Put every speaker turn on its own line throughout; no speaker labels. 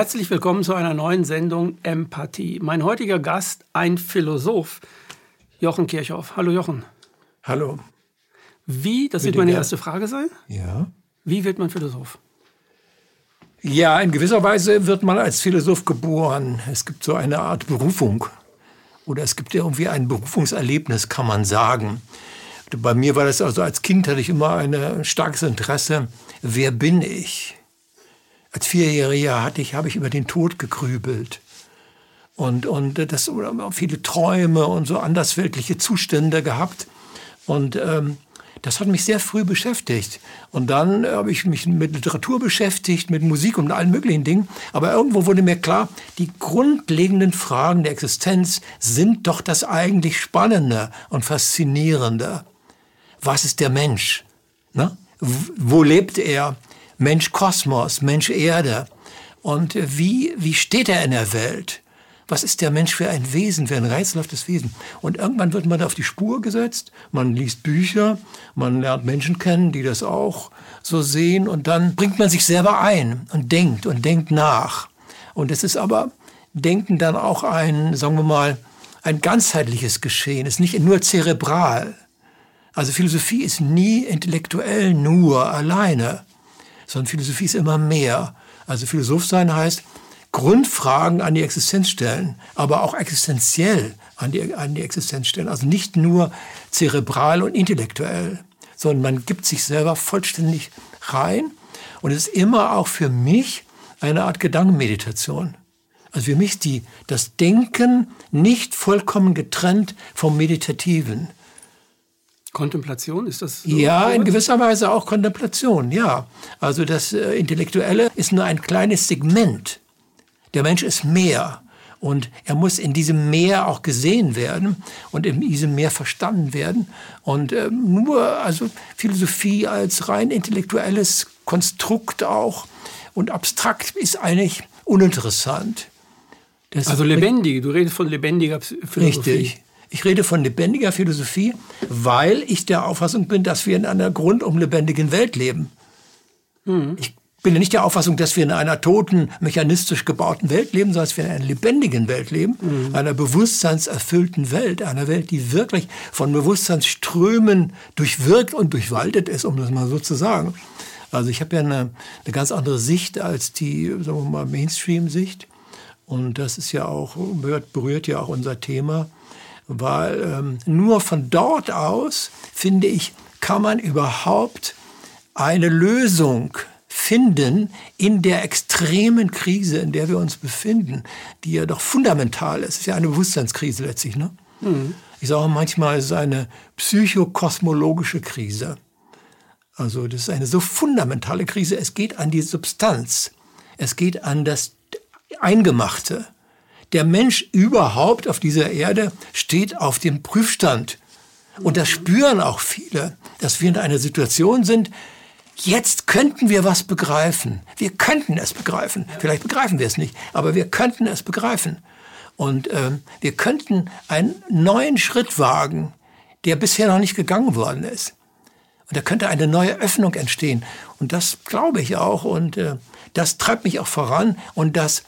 Herzlich willkommen zu einer neuen Sendung Empathie. Mein heutiger Gast, ein Philosoph, Jochen Kirchhoff. Hallo Jochen.
Hallo.
Wie, das wird meine erste Frage sein.
Ja.
Wie wird man Philosoph?
Ja, in gewisser Weise wird man als Philosoph geboren. Es gibt so eine Art Berufung. Oder es gibt irgendwie ein Berufungserlebnis, kann man sagen. Bei mir war das also als Kind hatte ich immer ein starkes Interesse. Wer bin ich? Als Vierjähriger hatte ich, habe ich über den Tod gegrübelt. Und, und das, viele Träume und so andersweltliche Zustände gehabt. Und ähm, das hat mich sehr früh beschäftigt. Und dann habe ich mich mit Literatur beschäftigt, mit Musik und allen möglichen Dingen. Aber irgendwo wurde mir klar, die grundlegenden Fragen der Existenz sind doch das eigentlich Spannende und Faszinierende. Was ist der Mensch? Ne? Wo lebt er? Mensch Kosmos, Mensch Erde. Und wie, wie steht er in der Welt? Was ist der Mensch für ein Wesen, für ein rätselhaftes Wesen? Und irgendwann wird man auf die Spur gesetzt, man liest Bücher, man lernt Menschen kennen, die das auch so sehen und dann bringt man sich selber ein und denkt und denkt nach. Und es ist aber Denken dann auch ein, sagen wir mal, ein ganzheitliches Geschehen, es ist nicht nur zerebral. Also Philosophie ist nie intellektuell nur alleine sondern Philosophie ist immer mehr. Also Philosoph sein heißt, Grundfragen an die Existenz stellen, aber auch existenziell an die, an die Existenz stellen. Also nicht nur zerebral und intellektuell, sondern man gibt sich selber vollständig rein. Und es ist immer auch für mich eine Art Gedankenmeditation. Also für mich die, das Denken nicht vollkommen getrennt vom Meditativen.
Kontemplation, ist das?
So ja, in gewisser Weise auch Kontemplation, ja. Also das äh, Intellektuelle ist nur ein kleines Segment. Der Mensch ist mehr. Und er muss in diesem Meer auch gesehen werden und in diesem Meer verstanden werden. Und äh, nur, also Philosophie als rein intellektuelles Konstrukt auch und abstrakt ist eigentlich uninteressant.
Das also lebendig, du redest von lebendiger Philosophie.
Richtig. Ich rede von lebendiger Philosophie, weil ich der Auffassung bin, dass wir in einer grundum lebendigen Welt leben. Mhm. Ich bin nicht der Auffassung, dass wir in einer toten, mechanistisch gebauten Welt leben, sondern dass wir in einer lebendigen Welt leben, mhm. einer bewusstseinserfüllten Welt, einer Welt, die wirklich von Bewusstseinsströmen durchwirkt und durchwaltet ist, um das mal so zu sagen. Also ich habe ja eine, eine ganz andere Sicht als die, sagen wir mal, Mainstream-Sicht. Und das ist ja auch, berührt ja auch unser Thema weil ähm, nur von dort aus, finde ich, kann man überhaupt eine Lösung finden in der extremen Krise, in der wir uns befinden, die ja doch fundamental ist. Es ist ja eine Bewusstseinskrise letztlich. Ne? Mhm. Ich sage manchmal, es ist eine psychokosmologische Krise. Also das ist eine so fundamentale Krise. Es geht an die Substanz. Es geht an das Eingemachte der Mensch überhaupt auf dieser Erde steht auf dem Prüfstand. Und das spüren auch viele, dass wir in einer Situation sind, jetzt könnten wir was begreifen. Wir könnten es begreifen. Vielleicht begreifen wir es nicht, aber wir könnten es begreifen. Und äh, wir könnten einen neuen Schritt wagen, der bisher noch nicht gegangen worden ist. Und da könnte eine neue Öffnung entstehen. Und das glaube ich auch. Und äh, das treibt mich auch voran. Und das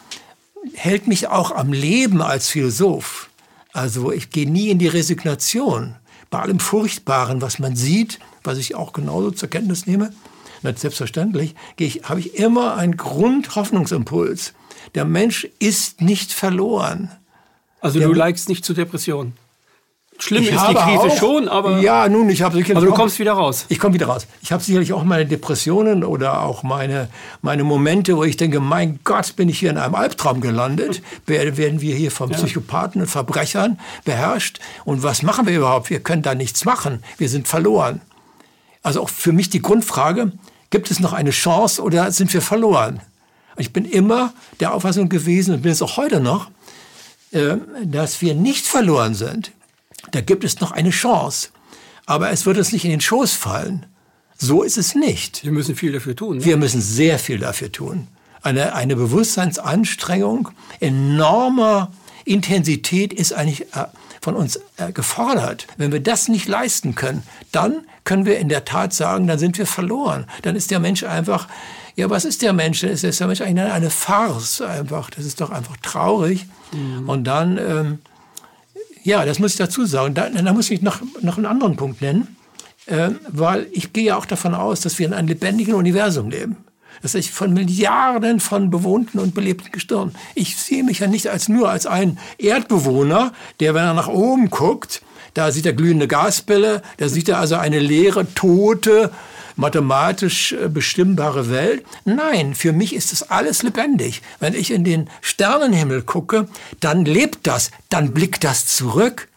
hält mich auch am Leben als Philosoph. Also ich gehe nie in die Resignation. Bei allem Furchtbaren, was man sieht, was ich auch genauso zur Kenntnis nehme, selbstverständlich, ich, habe ich immer einen Grundhoffnungsimpuls. Der Mensch ist nicht verloren.
Also Der, du neigst nicht zu Depressionen?
Schlimm ich ist die Krise auch, schon, aber.
Ja, nun, ich habe
sicherlich. Aber du kommst wieder raus. Ich komme wieder raus. Ich habe sicherlich auch meine Depressionen oder auch meine, meine Momente, wo ich denke, mein Gott, bin ich hier in einem Albtraum gelandet. Werden wir hier von Psychopathen und Verbrechern beherrscht? Und was machen wir überhaupt? Wir können da nichts machen. Wir sind verloren. Also auch für mich die Grundfrage, gibt es noch eine Chance oder sind wir verloren? Ich bin immer der Auffassung gewesen und bin es auch heute noch, äh, dass wir nicht verloren sind da gibt es noch eine Chance. Aber es wird uns nicht in den Schoß fallen. So ist es nicht.
Wir müssen viel dafür tun.
Ne? Wir müssen sehr viel dafür tun. Eine, eine Bewusstseinsanstrengung enormer Intensität ist eigentlich äh, von uns äh, gefordert. Wenn wir das nicht leisten können, dann können wir in der Tat sagen, dann sind wir verloren. Dann ist der Mensch einfach ja, was ist der Mensch? Ist der Mensch eigentlich eine Farce einfach? Das ist doch einfach traurig. Mhm. Und dann, ähm, ja, das muss ich dazu sagen. Da, da muss ich noch, noch einen anderen Punkt nennen, äh, weil ich gehe ja auch davon aus, dass wir in einem lebendigen Universum leben. Das ist von Milliarden von bewohnten und belebten Gestirnen. Ich sehe mich ja nicht als nur als ein Erdbewohner, der, wenn er nach oben guckt, da sieht er glühende Gasbälle, da sieht er also eine leere, tote, mathematisch äh, bestimmbare Welt. Nein, für mich ist das alles lebendig. Wenn ich in den Sternenhimmel gucke, dann lebt das, dann blickt das zurück.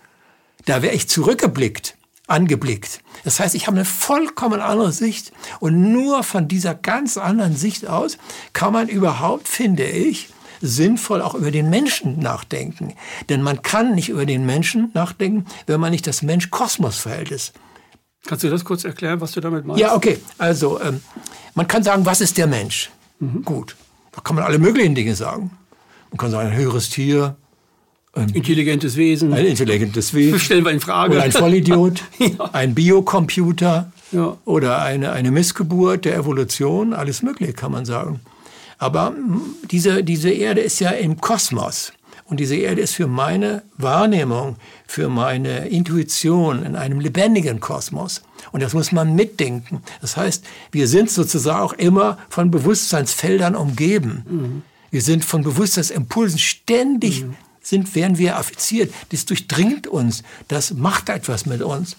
Da wäre ich zurückgeblickt, angeblickt. Das heißt, ich habe eine vollkommen andere Sicht und nur von dieser ganz anderen Sicht aus kann man überhaupt, finde ich, sinnvoll auch über den Menschen nachdenken. Denn man kann nicht über den Menschen nachdenken, wenn man nicht das Mensch-Kosmos-Verhältnis.
Kannst du das kurz erklären, was du damit meinst?
Ja, okay. Also, ähm, man kann sagen, was ist der Mensch? Mhm. Gut. Da kann man alle möglichen Dinge sagen. Man kann sagen, ein höheres Tier.
Ein intelligentes Wesen.
Ein intelligentes Wesen.
Stellen wir in Frage.
Oder ein Vollidiot. ja. Ein Biocomputer. Ja. Oder eine, eine Missgeburt der Evolution. Alles Mögliche kann man sagen. Aber diese, diese Erde ist ja im Kosmos. Und diese Erde ist für meine Wahrnehmung, für meine Intuition in einem lebendigen Kosmos. Und das muss man mitdenken. Das heißt, wir sind sozusagen auch immer von Bewusstseinsfeldern umgeben. Mhm. Wir sind von Bewusstseinsimpulsen ständig mhm. sind, werden wir affiziert. Das durchdringt uns. Das macht etwas mit uns.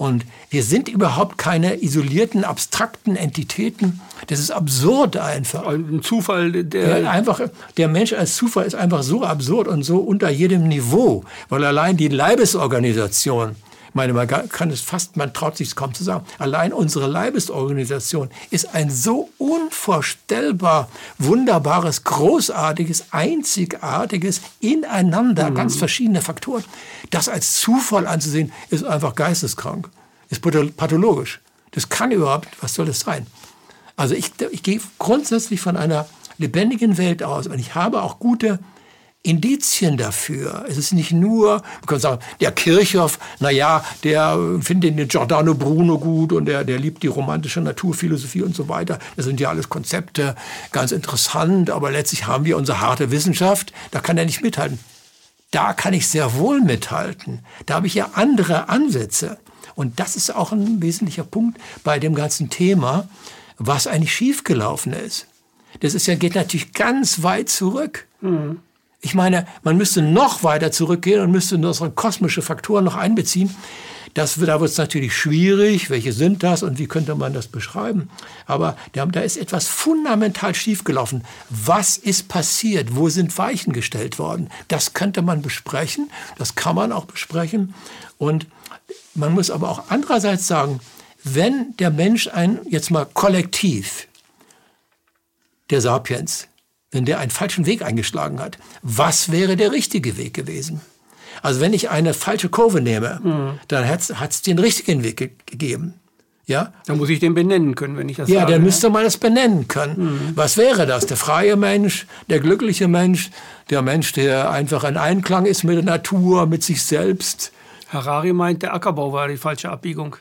Und wir sind überhaupt keine isolierten, abstrakten Entitäten. Das ist absurd einfach.
Ein Zufall, der,
der einfach, der Mensch als Zufall ist einfach so absurd und so unter jedem Niveau, weil allein die Leibesorganisation, meine, man kann es fast, man traut sich es kaum zu sagen, allein unsere Leibesorganisation ist ein so unvorstellbar wunderbares, großartiges, einzigartiges Ineinander, mhm. ganz verschiedene Faktoren. Das als Zufall anzusehen, ist einfach geisteskrank, ist pathologisch. Das kann überhaupt, was soll das sein? Also ich, ich gehe grundsätzlich von einer lebendigen Welt aus und ich habe auch gute Indizien dafür. Es ist nicht nur, man kann sagen, der Kirchhoff, na ja, der findet den Giordano Bruno gut und der, der liebt die romantische Naturphilosophie und so weiter. Das sind ja alles Konzepte, ganz interessant, aber letztlich haben wir unsere harte Wissenschaft, da kann er nicht mithalten. Da kann ich sehr wohl mithalten. Da habe ich ja andere Ansätze. Und das ist auch ein wesentlicher Punkt bei dem ganzen Thema, was eigentlich schiefgelaufen ist. Das ist ja, geht natürlich ganz weit zurück. Mhm. Ich meine, man müsste noch weiter zurückgehen und müsste unsere kosmische Faktoren noch einbeziehen. Das, da wird es natürlich schwierig. Welche sind das und wie könnte man das beschreiben? Aber da, da ist etwas fundamental schiefgelaufen. Was ist passiert? Wo sind Weichen gestellt worden? Das könnte man besprechen. Das kann man auch besprechen. Und man muss aber auch andererseits sagen, wenn der Mensch ein, jetzt mal kollektiv, der Sapiens, wenn der einen falschen Weg eingeschlagen hat, was wäre der richtige Weg gewesen? Also wenn ich eine falsche Kurve nehme, mhm. dann hat es den richtigen Weg ge gegeben. Ja?
Dann muss ich den benennen können, wenn ich das
Ja, sage, dann müsste man das benennen können. Mhm. Was wäre das? Der freie Mensch, der glückliche Mensch, der Mensch, der einfach in Einklang ist mit der Natur, mit sich selbst.
Harari meint, der Ackerbau war die falsche Abbiegung.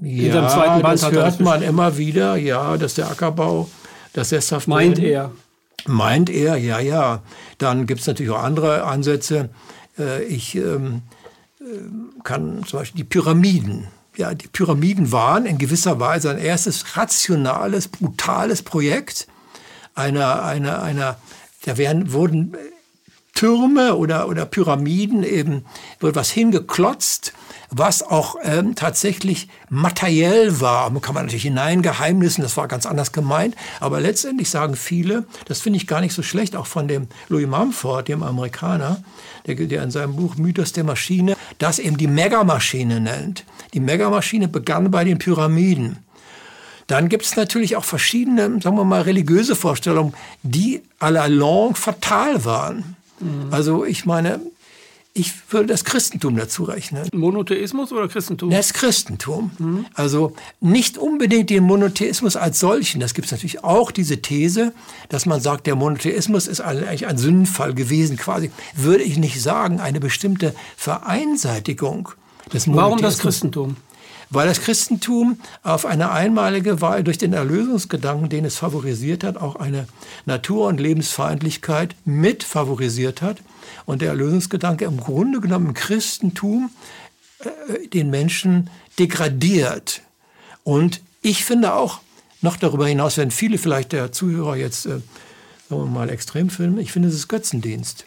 Ja, das hört man immer wieder, ja, dass der Ackerbau das sesshaft
meint er.
Meint er, ja, ja. Dann gibt es natürlich auch andere Ansätze. Äh, ich ähm, äh, kann zum Beispiel die Pyramiden. Ja, die Pyramiden waren in gewisser Weise ein erstes rationales, brutales Projekt einer, einer, einer, da werden, wurden Türme oder, oder Pyramiden eben, wird was hingeklotzt was auch ähm, tatsächlich materiell war. Man kann man natürlich hineingeheimnissen, das war ganz anders gemeint. Aber letztendlich sagen viele, das finde ich gar nicht so schlecht, auch von dem Louis Mumford, dem Amerikaner, der, der in seinem Buch Mythos der Maschine das eben die Megamaschine nennt. Die Megamaschine begann bei den Pyramiden. Dann gibt es natürlich auch verschiedene, sagen wir mal, religiöse Vorstellungen, die à la longue fatal waren. Mhm. Also ich meine, ich würde das Christentum dazu rechnen.
Monotheismus oder Christentum?
Das Christentum. Mhm. Also nicht unbedingt den Monotheismus als solchen. Das gibt es natürlich auch, diese These, dass man sagt, der Monotheismus ist eigentlich ein Sündenfall gewesen, quasi. Würde ich nicht sagen, eine bestimmte Vereinseitigung
des Monotheismus. Warum das Christentum?
Weil das Christentum auf eine einmalige Wahl durch den Erlösungsgedanken, den es favorisiert hat, auch eine Natur- und Lebensfeindlichkeit mit favorisiert hat und der Erlösungsgedanke im Grunde genommen im Christentum äh, den Menschen degradiert. Und ich finde auch, noch darüber hinaus werden viele vielleicht der Zuhörer jetzt, äh, sagen wir mal, extrem filmen, ich finde, es ist Götzendienst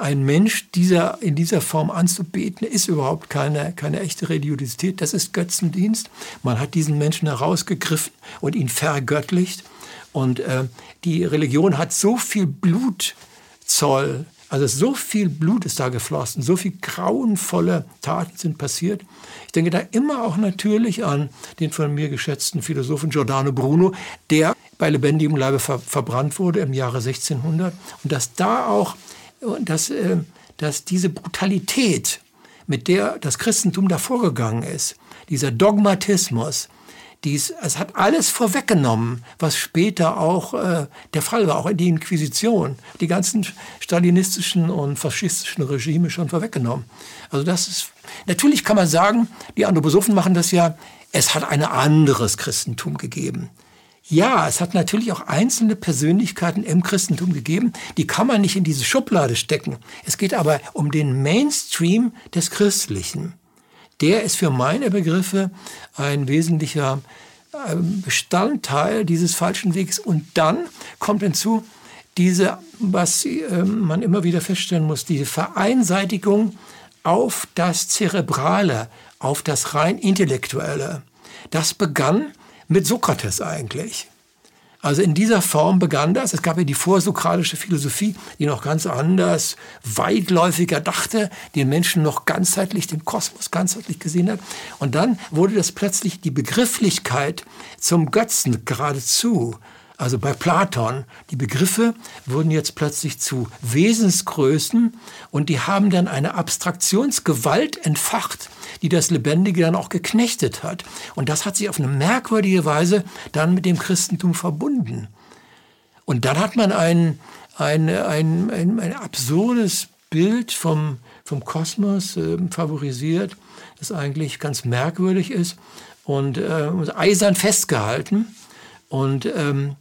ein Mensch dieser, in dieser Form anzubeten, ist überhaupt keine, keine echte Religiosität. Das ist Götzendienst. Man hat diesen Menschen herausgegriffen und ihn vergöttlicht. Und äh, die Religion hat so viel Blutzoll, also so viel Blut ist da geflossen, so viel grauenvolle Taten sind passiert. Ich denke da immer auch natürlich an den von mir geschätzten Philosophen Giordano Bruno, der bei lebendigem Leibe ver verbrannt wurde im Jahre 1600 und dass da auch dass, äh, dass diese Brutalität, mit der das Christentum da vorgegangen ist, dieser Dogmatismus, dies, es hat alles vorweggenommen, was später auch äh, der Fall war, auch in der Inquisition. Die ganzen stalinistischen und faschistischen Regime schon vorweggenommen. Also das ist, natürlich kann man sagen, die Anthroposophen machen das ja, es hat ein anderes Christentum gegeben. Ja, es hat natürlich auch einzelne Persönlichkeiten im Christentum gegeben, die kann man nicht in diese Schublade stecken. Es geht aber um den Mainstream des Christlichen. Der ist für meine Begriffe ein wesentlicher ähm, Bestandteil dieses falschen Weges. Und dann kommt hinzu diese, was ähm, man immer wieder feststellen muss, diese Vereinseitigung auf das Zerebrale, auf das rein Intellektuelle. Das begann mit Sokrates eigentlich. Also in dieser Form begann das. Es gab ja die vorsokratische Philosophie, die noch ganz anders, weitläufiger dachte, den Menschen noch ganzheitlich, den Kosmos ganzheitlich gesehen hat. Und dann wurde das plötzlich die Begrifflichkeit zum Götzen geradezu. Also bei Platon, die Begriffe wurden jetzt plötzlich zu Wesensgrößen und die haben dann eine Abstraktionsgewalt entfacht, die das Lebendige dann auch geknechtet hat. Und das hat sich auf eine merkwürdige Weise dann mit dem Christentum verbunden. Und dann hat man ein, ein, ein, ein, ein absurdes Bild vom, vom Kosmos äh, favorisiert, das eigentlich ganz merkwürdig ist und äh, eisern festgehalten. Und ähm,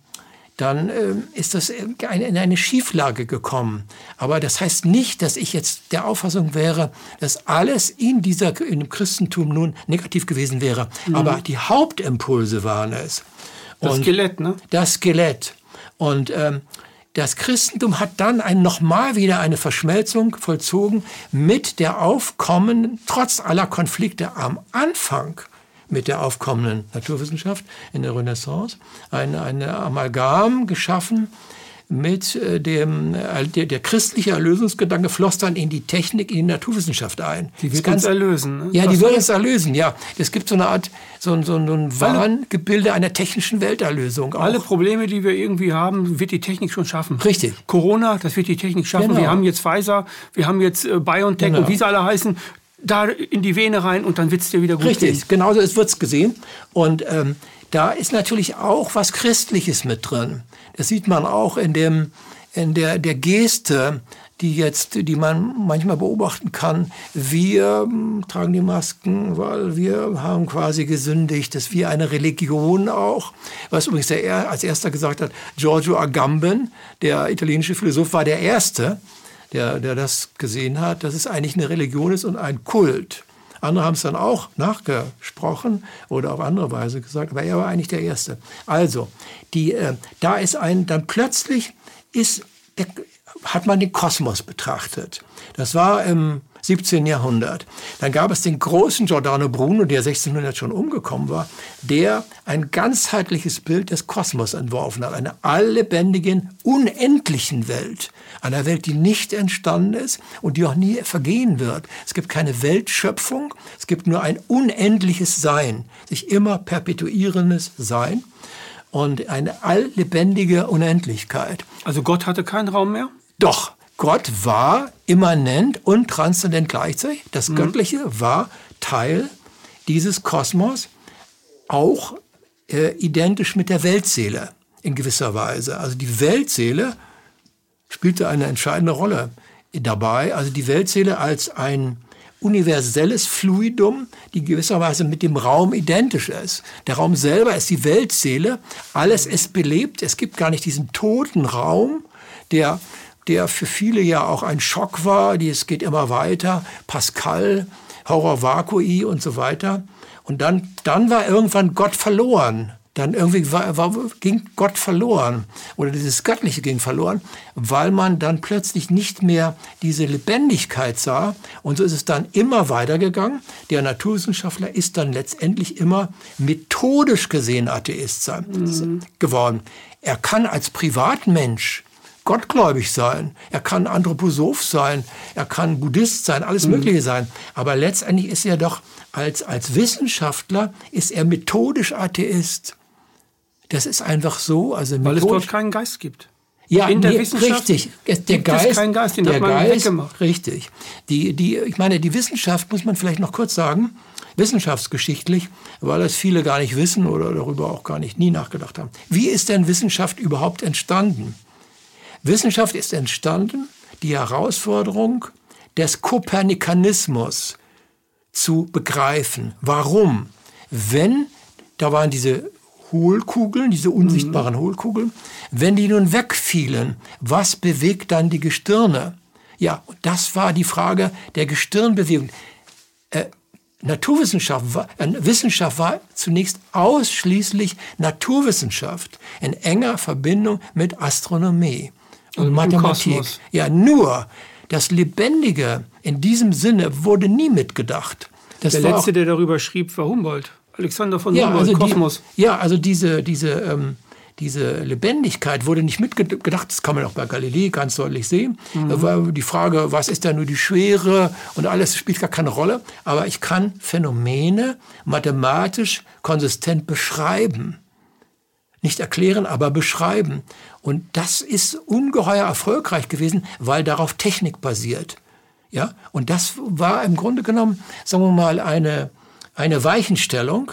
dann äh, ist das in eine Schieflage gekommen. Aber das heißt nicht, dass ich jetzt der Auffassung wäre, dass alles in dieser in dem Christentum nun negativ gewesen wäre. Mhm. Aber die Hauptimpulse waren es.
Das Und Skelett, ne?
Das Skelett. Und ähm, das Christentum hat dann ein, nochmal wieder eine Verschmelzung vollzogen mit der aufkommenden, trotz aller Konflikte am Anfang mit der aufkommenden Naturwissenschaft in der Renaissance eine, eine Amalgam geschaffen mit äh, dem äh, der, der christliche Erlösungsgedanke floss dann in die Technik, in die Naturwissenschaft ein.
Die wird uns erlösen.
Ne? Ja, die wird uns erlösen. Ja, es gibt so eine Art so, ein, so ein Wahngebilde einer technischen Welterlösung.
Auch. Alle Probleme, die wir irgendwie haben, wird die Technik schon schaffen.
Richtig.
Corona, das wird die Technik schaffen. Genau. Wir haben jetzt Pfizer, wir haben jetzt äh, BioNTech genau. und wie sie alle heißen da in die Vene rein und dann wird es dir wieder gut
Richtig, gehen. genauso wird es gesehen. Und ähm, da ist natürlich auch was Christliches mit drin. Das sieht man auch in, dem, in der, der Geste, die jetzt, die man manchmal beobachten kann. Wir ähm, tragen die Masken, weil wir haben quasi gesündigt. Das ist wie eine Religion auch. Was übrigens der, als erster gesagt hat, Giorgio Agamben, der italienische Philosoph, war der Erste, der, der das gesehen hat, dass es eigentlich eine Religion ist und ein Kult. Andere haben es dann auch nachgesprochen oder auf andere Weise gesagt, aber er war eigentlich der Erste. Also, die, äh, da ist ein, dann plötzlich ist, der, hat man den Kosmos betrachtet. Das war im 17. Jahrhundert. Dann gab es den großen Giordano Bruno, der 1600 schon umgekommen war, der ein ganzheitliches Bild des Kosmos entworfen hat, einer alllebendigen, unendlichen Welt. Einer Welt, die nicht entstanden ist und die auch nie vergehen wird. Es gibt keine Weltschöpfung, es gibt nur ein unendliches Sein, sich immer perpetuierendes Sein und eine alllebendige Unendlichkeit.
Also Gott hatte keinen Raum mehr?
Doch, Gott war immanent und transzendent gleichzeitig. Das mhm. Göttliche war Teil dieses Kosmos, auch äh, identisch mit der Weltseele in gewisser Weise. Also die Weltseele spielte eine entscheidende Rolle dabei. Also die Weltseele als ein universelles Fluidum, die gewisserweise mit dem Raum identisch ist. Der Raum selber ist die Weltseele, alles ist belebt, es gibt gar nicht diesen toten Raum, der, der für viele ja auch ein Schock war, die, es geht immer weiter, Pascal, Horror Vakui und so weiter. Und dann, dann war irgendwann Gott verloren dann irgendwie war, war, ging Gott verloren oder dieses Göttliche ging verloren, weil man dann plötzlich nicht mehr diese Lebendigkeit sah. Und so ist es dann immer weitergegangen. Der Naturwissenschaftler ist dann letztendlich immer methodisch gesehen Atheist sein, mhm. geworden. Er kann als Privatmensch gottgläubig sein, er kann Anthroposoph sein, er kann Buddhist sein, alles mhm. Mögliche sein. Aber letztendlich ist er doch als, als Wissenschaftler, ist er methodisch Atheist. Das ist einfach so. Also
Weil es dort keinen Geist gibt.
Ja, in der nee, Wissenschaft richtig. Der Geist, es
keinen Geist, den
der
hat man
Geist,
weggemacht.
Richtig. Die, die, ich meine, die Wissenschaft muss man vielleicht noch kurz sagen, wissenschaftsgeschichtlich, weil das viele gar nicht wissen oder darüber auch gar nicht nie nachgedacht haben. Wie ist denn Wissenschaft überhaupt entstanden? Wissenschaft ist entstanden, die Herausforderung des Kopernikanismus zu begreifen. Warum? Wenn, da waren diese Hohlkugeln, diese unsichtbaren mhm. Hohlkugeln, wenn die nun wegfielen, was bewegt dann die Gestirne? Ja, das war die Frage der Gestirnbewegung. Äh, Naturwissenschaft war, äh, Wissenschaft war zunächst ausschließlich Naturwissenschaft in enger Verbindung mit Astronomie und, und Mathematik. Ja, nur das Lebendige in diesem Sinne wurde nie mitgedacht.
Das der letzte, der darüber schrieb, war Humboldt. Alexander von
ja, Humboldt, also Kosmos. Die, ja, also diese, diese, ähm, diese Lebendigkeit wurde nicht mitgedacht. Das kann man auch bei Galilei ganz deutlich sehen. Mhm. Da war die Frage, was ist da nur die Schwere und alles spielt gar keine Rolle. Aber ich kann Phänomene mathematisch konsistent beschreiben. Nicht erklären, aber beschreiben. Und das ist ungeheuer erfolgreich gewesen, weil darauf Technik basiert. Ja, und das war im Grunde genommen, sagen wir mal, eine, eine Weichenstellung,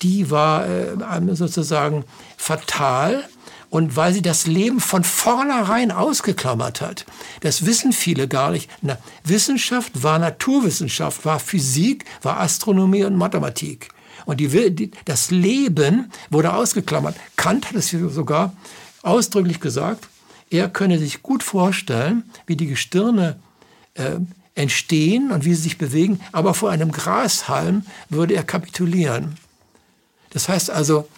die war äh, sozusagen fatal. Und weil sie das Leben von vornherein ausgeklammert hat, das wissen viele gar nicht. Na, Wissenschaft war Naturwissenschaft, war Physik, war Astronomie und Mathematik. Und die, die, das Leben wurde ausgeklammert. Kant hat es sogar ausdrücklich gesagt, er könne sich gut vorstellen, wie die Gestirne äh, entstehen und wie sie sich bewegen, aber vor einem Grashalm würde er kapitulieren. Das heißt also,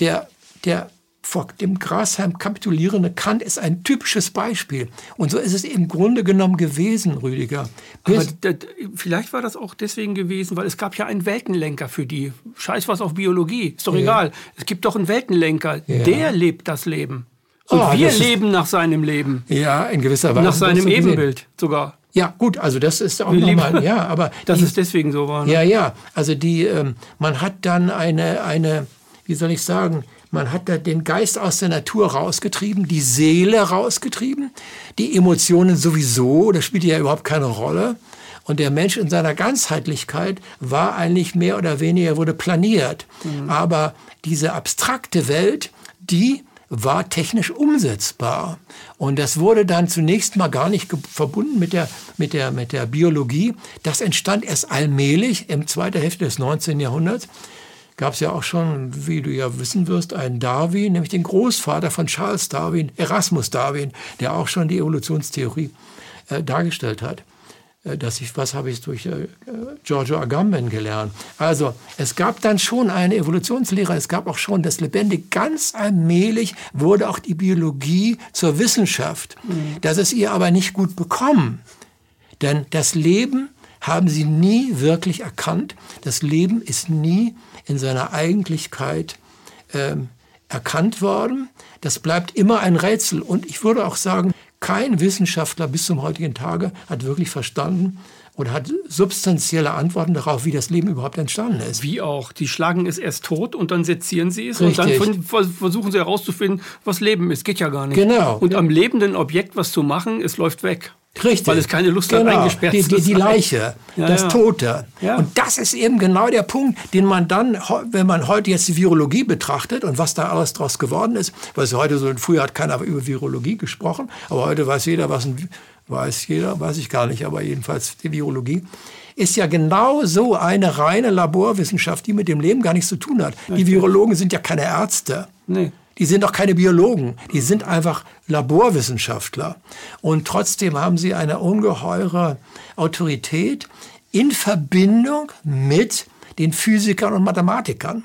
der, der vor dem Grashalm kapitulierende Kant ist ein typisches Beispiel. Und so ist es im Grunde genommen gewesen, Rüdiger.
Aber vielleicht war das auch deswegen gewesen, weil es gab ja einen Weltenlenker für die. Scheiß was auf Biologie, ist doch ja. egal. Es gibt doch einen Weltenlenker, ja. der lebt das Leben. Und oh, wir leben nach seinem Leben.
Ja, in gewisser Weise.
Nach seinem Ebenbild sogar.
Ja, gut, also das ist auch nochmal, ja, aber.
Dass die, es deswegen so war.
Ne? Ja, ja, also die, ähm, man hat dann eine, eine, wie soll ich sagen, man hat da den Geist aus der Natur rausgetrieben, die Seele rausgetrieben, die Emotionen sowieso, das spielt ja überhaupt keine Rolle. Und der Mensch in seiner Ganzheitlichkeit war eigentlich mehr oder weniger, wurde planiert. Mhm. Aber diese abstrakte Welt, die war technisch umsetzbar. Und das wurde dann zunächst mal gar nicht verbunden mit der, mit, der, mit der Biologie. Das entstand erst allmählich im zweiten Hälfte des 19. Jahrhunderts. Gab es ja auch schon, wie du ja wissen wirst, einen Darwin, nämlich den Großvater von Charles Darwin, Erasmus Darwin, der auch schon die Evolutionstheorie äh, dargestellt hat. Äh, dass ich, was habe ich durch äh, Giorgio Agamben gelernt. Also es gab dann schon eine Evolutionslehre, es gab auch schon das Lebendige. Ganz allmählich wurde auch die Biologie zur Wissenschaft. Mhm. Das ist ihr aber nicht gut bekommen. Denn das Leben haben sie nie wirklich erkannt. Das Leben ist nie in seiner Eigentlichkeit ähm, erkannt worden. Das bleibt immer ein Rätsel. Und ich würde auch sagen, kein Wissenschaftler bis zum heutigen Tage hat wirklich verstanden und hat substanzielle Antworten darauf, wie das Leben überhaupt entstanden ist.
Wie auch. Die schlagen es erst tot und dann sezieren sie es Richtig. und dann versuchen sie herauszufinden, was Leben ist. Geht ja gar nicht.
Genau.
Und am lebenden Objekt was zu machen, es läuft weg.
Richtig.
Weil es keine Lust genau. hat, eingesperrt
die, die, die Leiche, ja, das ja. Tote. Ja. Und das ist eben genau der Punkt, den man dann, wenn man heute jetzt die Virologie betrachtet und was da alles draus geworden ist, weil es heute so, früher hat keiner über Virologie gesprochen, aber heute weiß jeder, was ein weiß jeder, weiß ich gar nicht, aber jedenfalls die Virologie, ist ja genau so eine reine Laborwissenschaft, die mit dem Leben gar nichts zu tun hat. Die Virologen sind ja keine Ärzte. Nee. Die sind auch keine Biologen, die sind einfach Laborwissenschaftler. Und trotzdem haben sie eine ungeheure Autorität in Verbindung mit den Physikern und Mathematikern.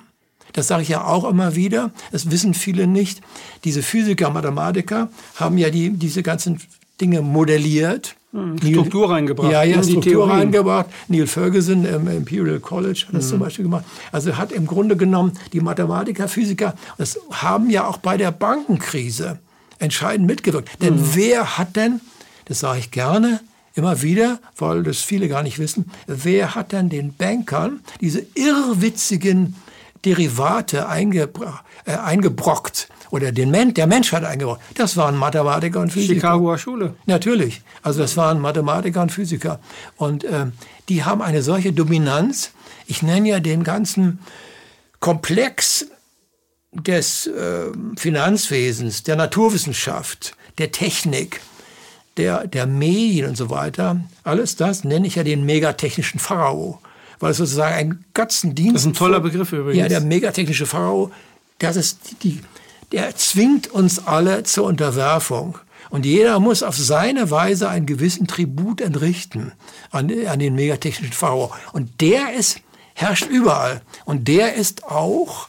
Das sage ich ja auch immer wieder. Das wissen viele nicht. Diese Physiker, Mathematiker haben ja die, diese ganzen Dinge modelliert.
Struktur reingebracht.
Ja, ja, Struktur reingebracht. Neil Ferguson im Imperial College hat das mhm. zum Beispiel gemacht. Also hat im Grunde genommen die Mathematiker, Physiker, das haben ja auch bei der Bankenkrise entscheidend mitgewirkt. Denn mhm. wer hat denn, das sage ich gerne, immer wieder, weil das viele gar nicht wissen, wer hat denn den Bankern diese irrwitzigen Derivate äh, eingebrockt oder den Men der Menschheit eingebrockt. Das waren Mathematiker und Physiker.
Chicagoer Schule.
Natürlich. Also das waren Mathematiker und Physiker. Und äh, die haben eine solche Dominanz. Ich nenne ja den ganzen Komplex des äh, Finanzwesens, der Naturwissenschaft, der Technik, der, der Medien und so weiter, alles das nenne ich ja den megatechnischen Pharao weil es sozusagen ein Götzendienst.
Das ist ein toller Begriff übrigens.
Ja, der megatechnische Pharao, das ist die, der zwingt uns alle zur Unterwerfung. Und jeder muss auf seine Weise einen gewissen Tribut entrichten an, an den megatechnischen Pharao. Und der ist, herrscht überall. Und der ist auch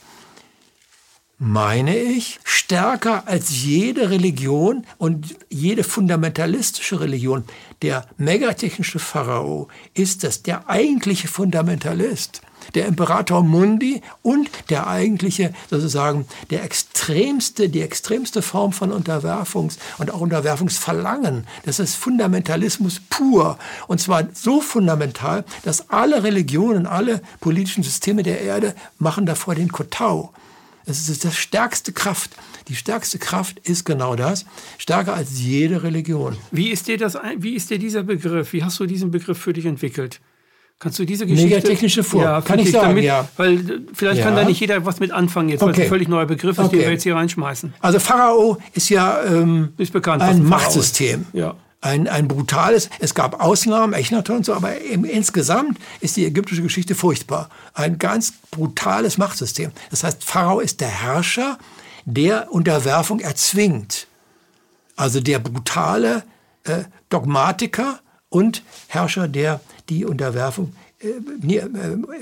meine ich, stärker als jede Religion und jede fundamentalistische Religion. Der megatechnische Pharao ist das, der eigentliche Fundamentalist. Der Imperator Mundi und der eigentliche, sozusagen, der extremste, die extremste Form von Unterwerfungs- und auch Unterwerfungsverlangen. Das ist Fundamentalismus pur. Und zwar so fundamental, dass alle Religionen, alle politischen Systeme der Erde machen davor den Kotau. Es ist das stärkste Kraft. Die stärkste Kraft ist genau das, stärker als jede Religion.
Wie ist dir das? Wie ist dir dieser Begriff? Wie hast du diesen Begriff für dich entwickelt? Kannst du diese Geschichte?
Megatechnische Form.
Ja, kann ich sagen, damit, ja. Weil äh, vielleicht ja. kann da nicht jeder was mit anfangen jetzt, weil es ein völlig neuer Begriff ist, okay. den wir jetzt hier reinschmeißen.
Also Pharao ist ja ähm, ist bekannt, ein Machtsystem. Ja ein, ein brutales, es gab Ausnahmen, Echnaton und so, aber im, insgesamt ist die ägyptische Geschichte furchtbar. Ein ganz brutales Machtsystem. Das heißt, Pharao ist der Herrscher, der Unterwerfung erzwingt. Also der brutale äh, Dogmatiker und Herrscher, der die Unterwerfung äh, äh,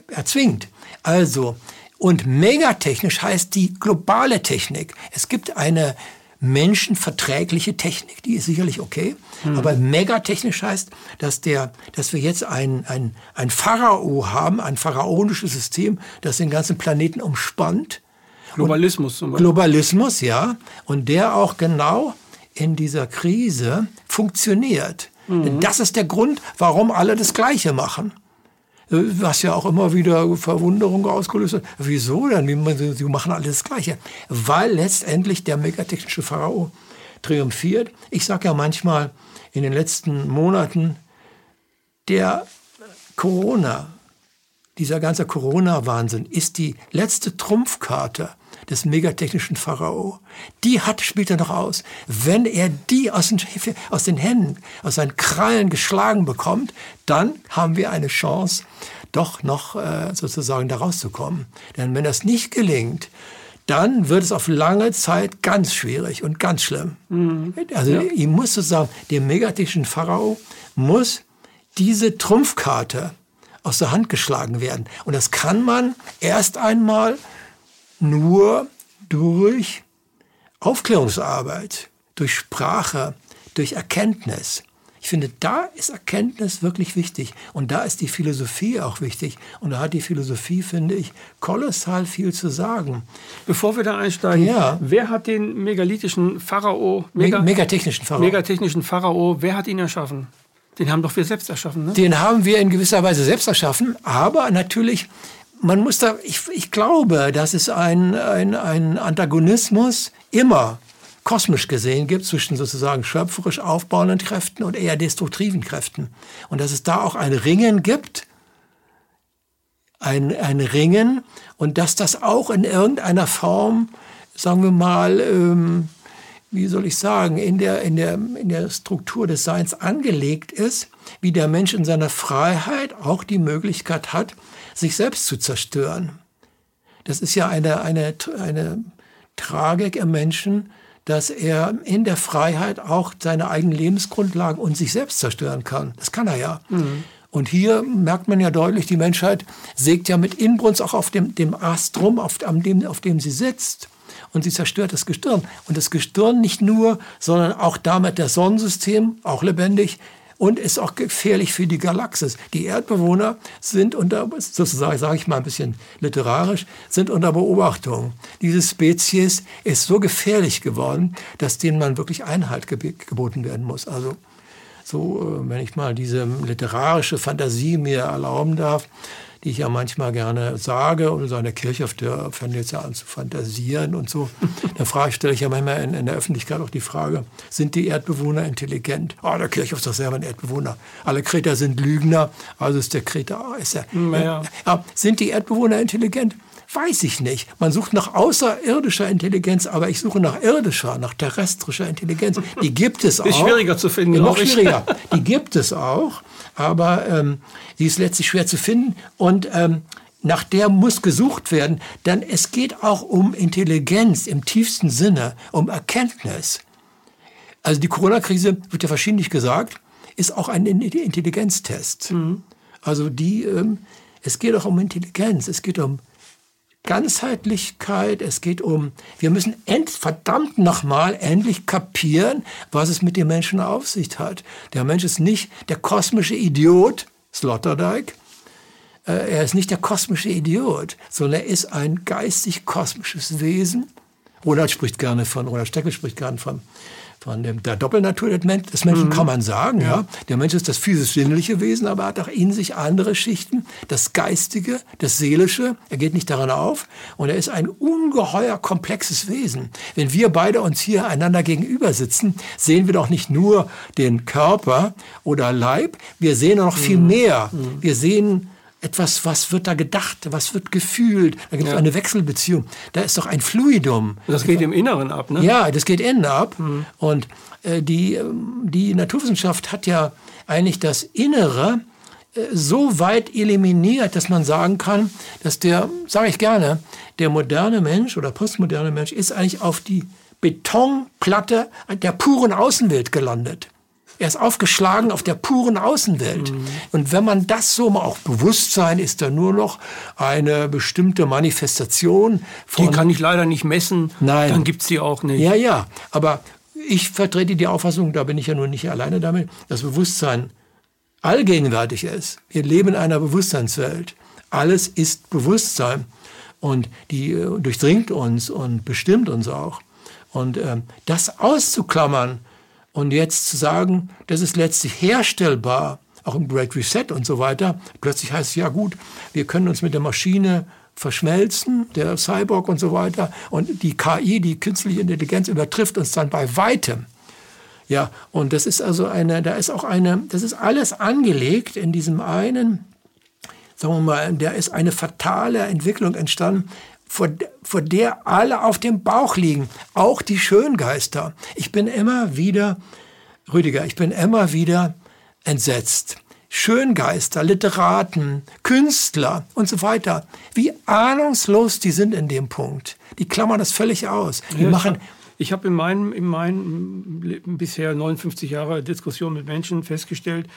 erzwingt. Also, und megatechnisch heißt die globale Technik. Es gibt eine menschenverträgliche Technik, die ist sicherlich okay. Mhm. Aber megatechnisch heißt, dass, der, dass wir jetzt ein, ein, ein Pharao haben, ein pharaonisches System, das den ganzen Planeten umspannt.
Globalismus
zum Beispiel. Globalismus, ja. Und der auch genau in dieser Krise funktioniert. Mhm. Denn das ist der Grund, warum alle das Gleiche machen was ja auch immer wieder Verwunderung ausgelöst hat. Wieso denn? Sie machen alles das Gleiche. Weil letztendlich der megatechnische Pharao triumphiert. Ich sage ja manchmal in den letzten Monaten, der Corona, dieser ganze Corona-Wahnsinn ist die letzte Trumpfkarte des megatechnischen Pharao. Die hat, spielt er noch aus. Wenn er die aus den, aus den Händen, aus seinen Krallen geschlagen bekommt, dann haben wir eine Chance, doch noch äh, sozusagen da rauszukommen. Denn wenn das nicht gelingt, dann wird es auf lange Zeit ganz schwierig und ganz schlimm. Mhm. Also ja. ihm muss sozusagen, dem megatischen Pharao muss diese Trumpfkarte aus der Hand geschlagen werden. Und das kann man erst einmal nur durch Aufklärungsarbeit, durch Sprache, durch Erkenntnis. Ich finde, da ist Erkenntnis wirklich wichtig. Und da ist die Philosophie auch wichtig. Und da hat die Philosophie, finde ich, kolossal viel zu sagen.
Bevor wir da einsteigen, ja. wer hat den megalithischen Pharao,
mega, megatechnischen Pharao.
megatechnischen Pharao, wer hat ihn erschaffen? Den haben doch wir selbst erschaffen, ne?
Den haben wir in gewisser Weise selbst erschaffen, aber natürlich man muss da, ich, ich glaube, dass es ein, ein, ein Antagonismus immer kosmisch gesehen gibt zwischen sozusagen schöpferisch aufbauenden Kräften und eher destruktiven Kräften. Und dass es da auch ein Ringen gibt, ein, ein Ringen und dass das auch in irgendeiner Form, sagen wir mal, ähm, wie soll ich sagen, in der, in, der, in der Struktur des Seins angelegt ist, wie der Mensch in seiner Freiheit auch die Möglichkeit hat, sich selbst zu zerstören. Das ist ja eine, eine, eine Tragik im Menschen, dass er in der Freiheit auch seine eigenen Lebensgrundlagen und sich selbst zerstören kann. Das kann er ja. Mhm. Und hier merkt man ja deutlich, die Menschheit sägt ja mit Inbrunst auch auf dem, dem Ast rum, auf, dem, auf dem sie sitzt. Und sie zerstört das Gestirn. Und das Gestirn nicht nur, sondern auch damit das Sonnensystem, auch lebendig, und ist auch gefährlich für die Galaxis. Die Erdbewohner sind unter, sozusagen sage ich mal ein bisschen literarisch, sind unter Beobachtung. Diese Spezies ist so gefährlich geworden, dass denen man wirklich Einhalt geboten werden muss. Also so, äh, wenn ich mal diese literarische Fantasie mir erlauben darf, die ich ja manchmal gerne sage, oder so in der Kirche, auf der fängt jetzt ja an zu fantasieren und so. Da frage, stelle ich ja manchmal in, in, der Öffentlichkeit auch die Frage, sind die Erdbewohner intelligent? Oh, der Kirchhoff ist doch selber ein Erdbewohner. Alle Kreter sind Lügner, also ist der Kreter, ist er. Ja. Ja, sind die Erdbewohner intelligent? Weiß ich nicht. Man sucht nach außerirdischer Intelligenz, aber ich suche nach irdischer, nach terrestrischer Intelligenz. Die gibt es auch.
Ist schwieriger zu finden.
Noch schwieriger. Die gibt es auch aber ähm, sie ist letztlich schwer zu finden und ähm, nach der muss gesucht werden, denn es geht auch um Intelligenz im tiefsten Sinne, um Erkenntnis. Also die Corona-Krise, wird ja verschiedentlich gesagt, ist auch ein Intelligenztest. Mhm. Also die, ähm, es geht auch um Intelligenz, es geht um Ganzheitlichkeit, es geht um, wir müssen end, verdammt nochmal endlich kapieren, was es mit dem Menschen auf sich hat. Der Mensch ist nicht der kosmische Idiot, Sloterdijk, äh, er ist nicht der kosmische Idiot, sondern er ist ein geistig-kosmisches Wesen. Ronald spricht gerne von, Ronald Steckel spricht gerne von von dem, der Doppelnatur des Menschen, mhm. kann man sagen. Ja. Der Mensch ist das physisch-sinnliche Wesen, aber er hat auch in sich andere Schichten. Das Geistige, das Seelische. Er geht nicht daran auf. Und er ist ein ungeheuer komplexes Wesen. Wenn wir beide uns hier einander gegenüber sitzen, sehen wir doch nicht nur den Körper oder Leib, wir sehen noch viel mhm. mehr. Mhm. Wir sehen etwas, was wird da gedacht, was wird gefühlt. Da gibt es ja. eine Wechselbeziehung. Da ist doch ein Fluidum.
Das geht im Inneren ab, ne?
Ja, das geht innen ab. Mhm. Und äh, die, ähm, die Naturwissenschaft hat ja eigentlich das Innere äh, so weit eliminiert, dass man sagen kann, dass der, sage ich gerne, der moderne Mensch oder postmoderne Mensch ist eigentlich auf die Betonplatte der puren Außenwelt gelandet. Er ist aufgeschlagen auf der puren Außenwelt. Mhm. Und wenn man das so mal auch Bewusstsein ist da nur noch eine bestimmte Manifestation.
Von, die kann ich leider nicht messen.
Nein.
Dann gibt es die auch nicht.
Ja, ja. Aber ich vertrete die Auffassung, da bin ich ja nur nicht alleine damit, dass Bewusstsein allgegenwärtig ist. Wir leben in einer Bewusstseinswelt. Alles ist Bewusstsein. Und die äh, durchdringt uns und bestimmt uns auch. Und äh, das auszuklammern, und jetzt zu sagen, das ist letztlich herstellbar, auch im Great Reset und so weiter, plötzlich heißt es, ja gut, wir können uns mit der Maschine verschmelzen, der Cyborg und so weiter. Und die KI, die künstliche Intelligenz, übertrifft uns dann bei weitem. Ja, und das ist also eine, da ist auch eine, das ist alles angelegt in diesem einen, sagen wir mal, da ist eine fatale Entwicklung entstanden, vor, vor der alle auf dem Bauch liegen, auch die Schöngeister. Ich bin immer wieder, Rüdiger, ich bin immer wieder entsetzt. Schöngeister, Literaten, Künstler und so weiter. Wie ahnungslos die sind in dem Punkt. Die klammern das völlig aus. Die ja, machen.
Ich habe in meinen, in meinen bisher 59 Jahre Diskussion mit Menschen festgestellt,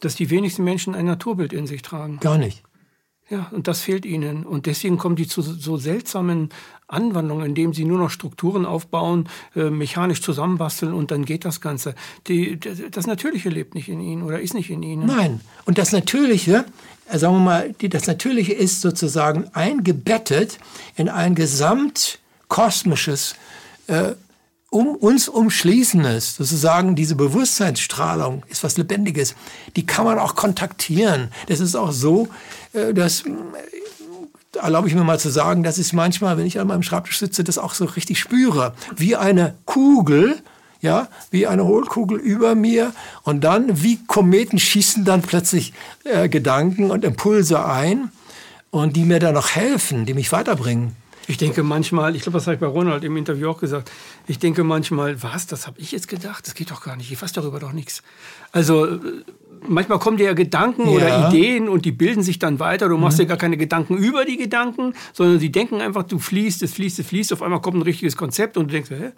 dass die wenigsten Menschen ein Naturbild in sich tragen.
Gar nicht.
Ja, und das fehlt ihnen. Und deswegen kommen die zu so seltsamen Anwandlungen, indem sie nur noch Strukturen aufbauen, äh, mechanisch zusammenbasteln und dann geht das Ganze. Die, das Natürliche lebt nicht in ihnen oder ist nicht in ihnen.
Nein. Und das Natürliche, äh, sagen wir mal, die, das Natürliche ist sozusagen eingebettet in ein gesamtkosmisches äh, um uns umschließendes, sozusagen diese Bewusstseinsstrahlung ist was Lebendiges, die kann man auch kontaktieren. Das ist auch so, äh, dass äh, erlaube ich mir mal zu sagen, dass ich manchmal, wenn ich an meinem Schreibtisch sitze, das auch so richtig spüre, wie eine Kugel, ja, wie eine Hohlkugel über mir und dann wie Kometen schießen dann plötzlich äh, Gedanken und Impulse ein und die mir dann noch helfen, die mich weiterbringen.
Ich denke manchmal, ich glaube, das habe ich bei Ronald im Interview auch gesagt, ich denke manchmal, was, das habe ich jetzt gedacht? Das geht doch gar nicht, ich weiß darüber doch nichts. Also äh, manchmal kommen dir ja Gedanken ja. oder Ideen und die bilden sich dann weiter. Du machst mhm. dir gar keine Gedanken über die Gedanken, sondern sie denken einfach, du fließt, es fließt, es fließt, auf einmal kommt ein richtiges Konzept und du denkst, hä?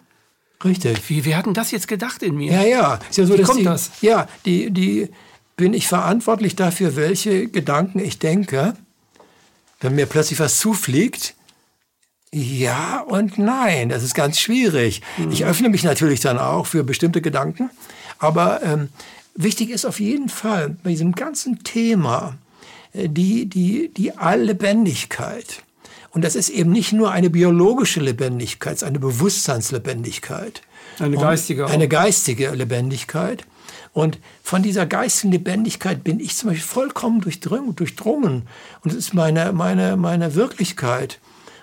Richtig.
Wie, wer hat denn das jetzt gedacht in mir?
Ja, ja. Ist ja so,
Wie kommt
die,
das?
Ja, die, die, bin ich verantwortlich dafür, welche Gedanken ich denke. Wenn mir plötzlich was zufliegt, ja und nein, das ist ganz schwierig. Mhm. Ich öffne mich natürlich dann auch für bestimmte Gedanken, aber ähm, wichtig ist auf jeden Fall bei diesem ganzen Thema äh, die, die, die Alllebendigkeit. Und das ist eben nicht nur eine biologische Lebendigkeit, es ist eine Bewusstseinslebendigkeit.
Eine geistige.
Auch. Eine geistige Lebendigkeit. Und von dieser geistigen Lebendigkeit bin ich zum Beispiel vollkommen durchdrungen. durchdrungen. Und es ist meine, meine, meine Wirklichkeit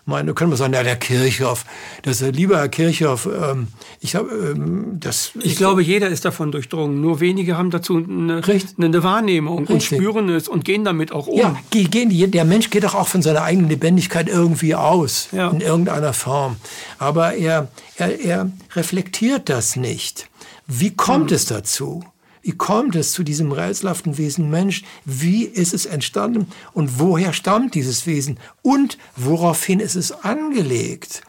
meine, können wir sagen, ja, der Kirchhoff, das äh, lieber Herr Kirchhoff, ähm, ich habe ähm, das.
Ich, ich glaube, jeder ist davon durchdrungen. Nur wenige haben dazu eine, eine Wahrnehmung Richtig. und spüren es und gehen damit auch um.
Ja, gehen, der Mensch geht doch auch von seiner eigenen Lebendigkeit irgendwie aus, ja. in irgendeiner Form. Aber er, er, er reflektiert das nicht. Wie kommt hm. es dazu? Wie kommt es zu diesem rätselhaften Wesen Mensch? Wie ist es entstanden? Und woher stammt dieses Wesen? Und woraufhin ist es angelegt?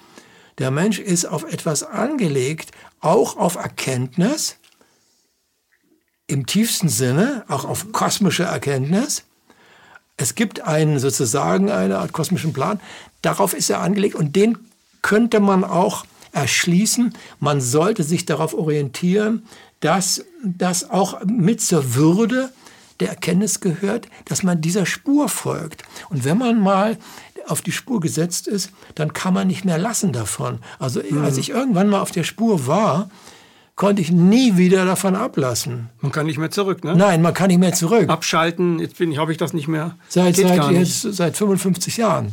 Der Mensch ist auf etwas angelegt, auch auf Erkenntnis, im tiefsten Sinne, auch auf kosmische Erkenntnis. Es gibt einen sozusagen eine Art kosmischen Plan. Darauf ist er angelegt und den könnte man auch erschließen. Man sollte sich darauf orientieren, dass das auch mit zur Würde der Erkenntnis gehört, dass man dieser Spur folgt. Und wenn man mal auf die Spur gesetzt ist, dann kann man nicht mehr lassen davon. Also mhm. als ich irgendwann mal auf der Spur war, konnte ich nie wieder davon ablassen.
Man kann nicht mehr zurück, ne?
Nein, man kann nicht mehr zurück.
Abschalten, jetzt bin ich, habe ich das nicht mehr.
Seit, seit, jetzt, seit 55 Jahren.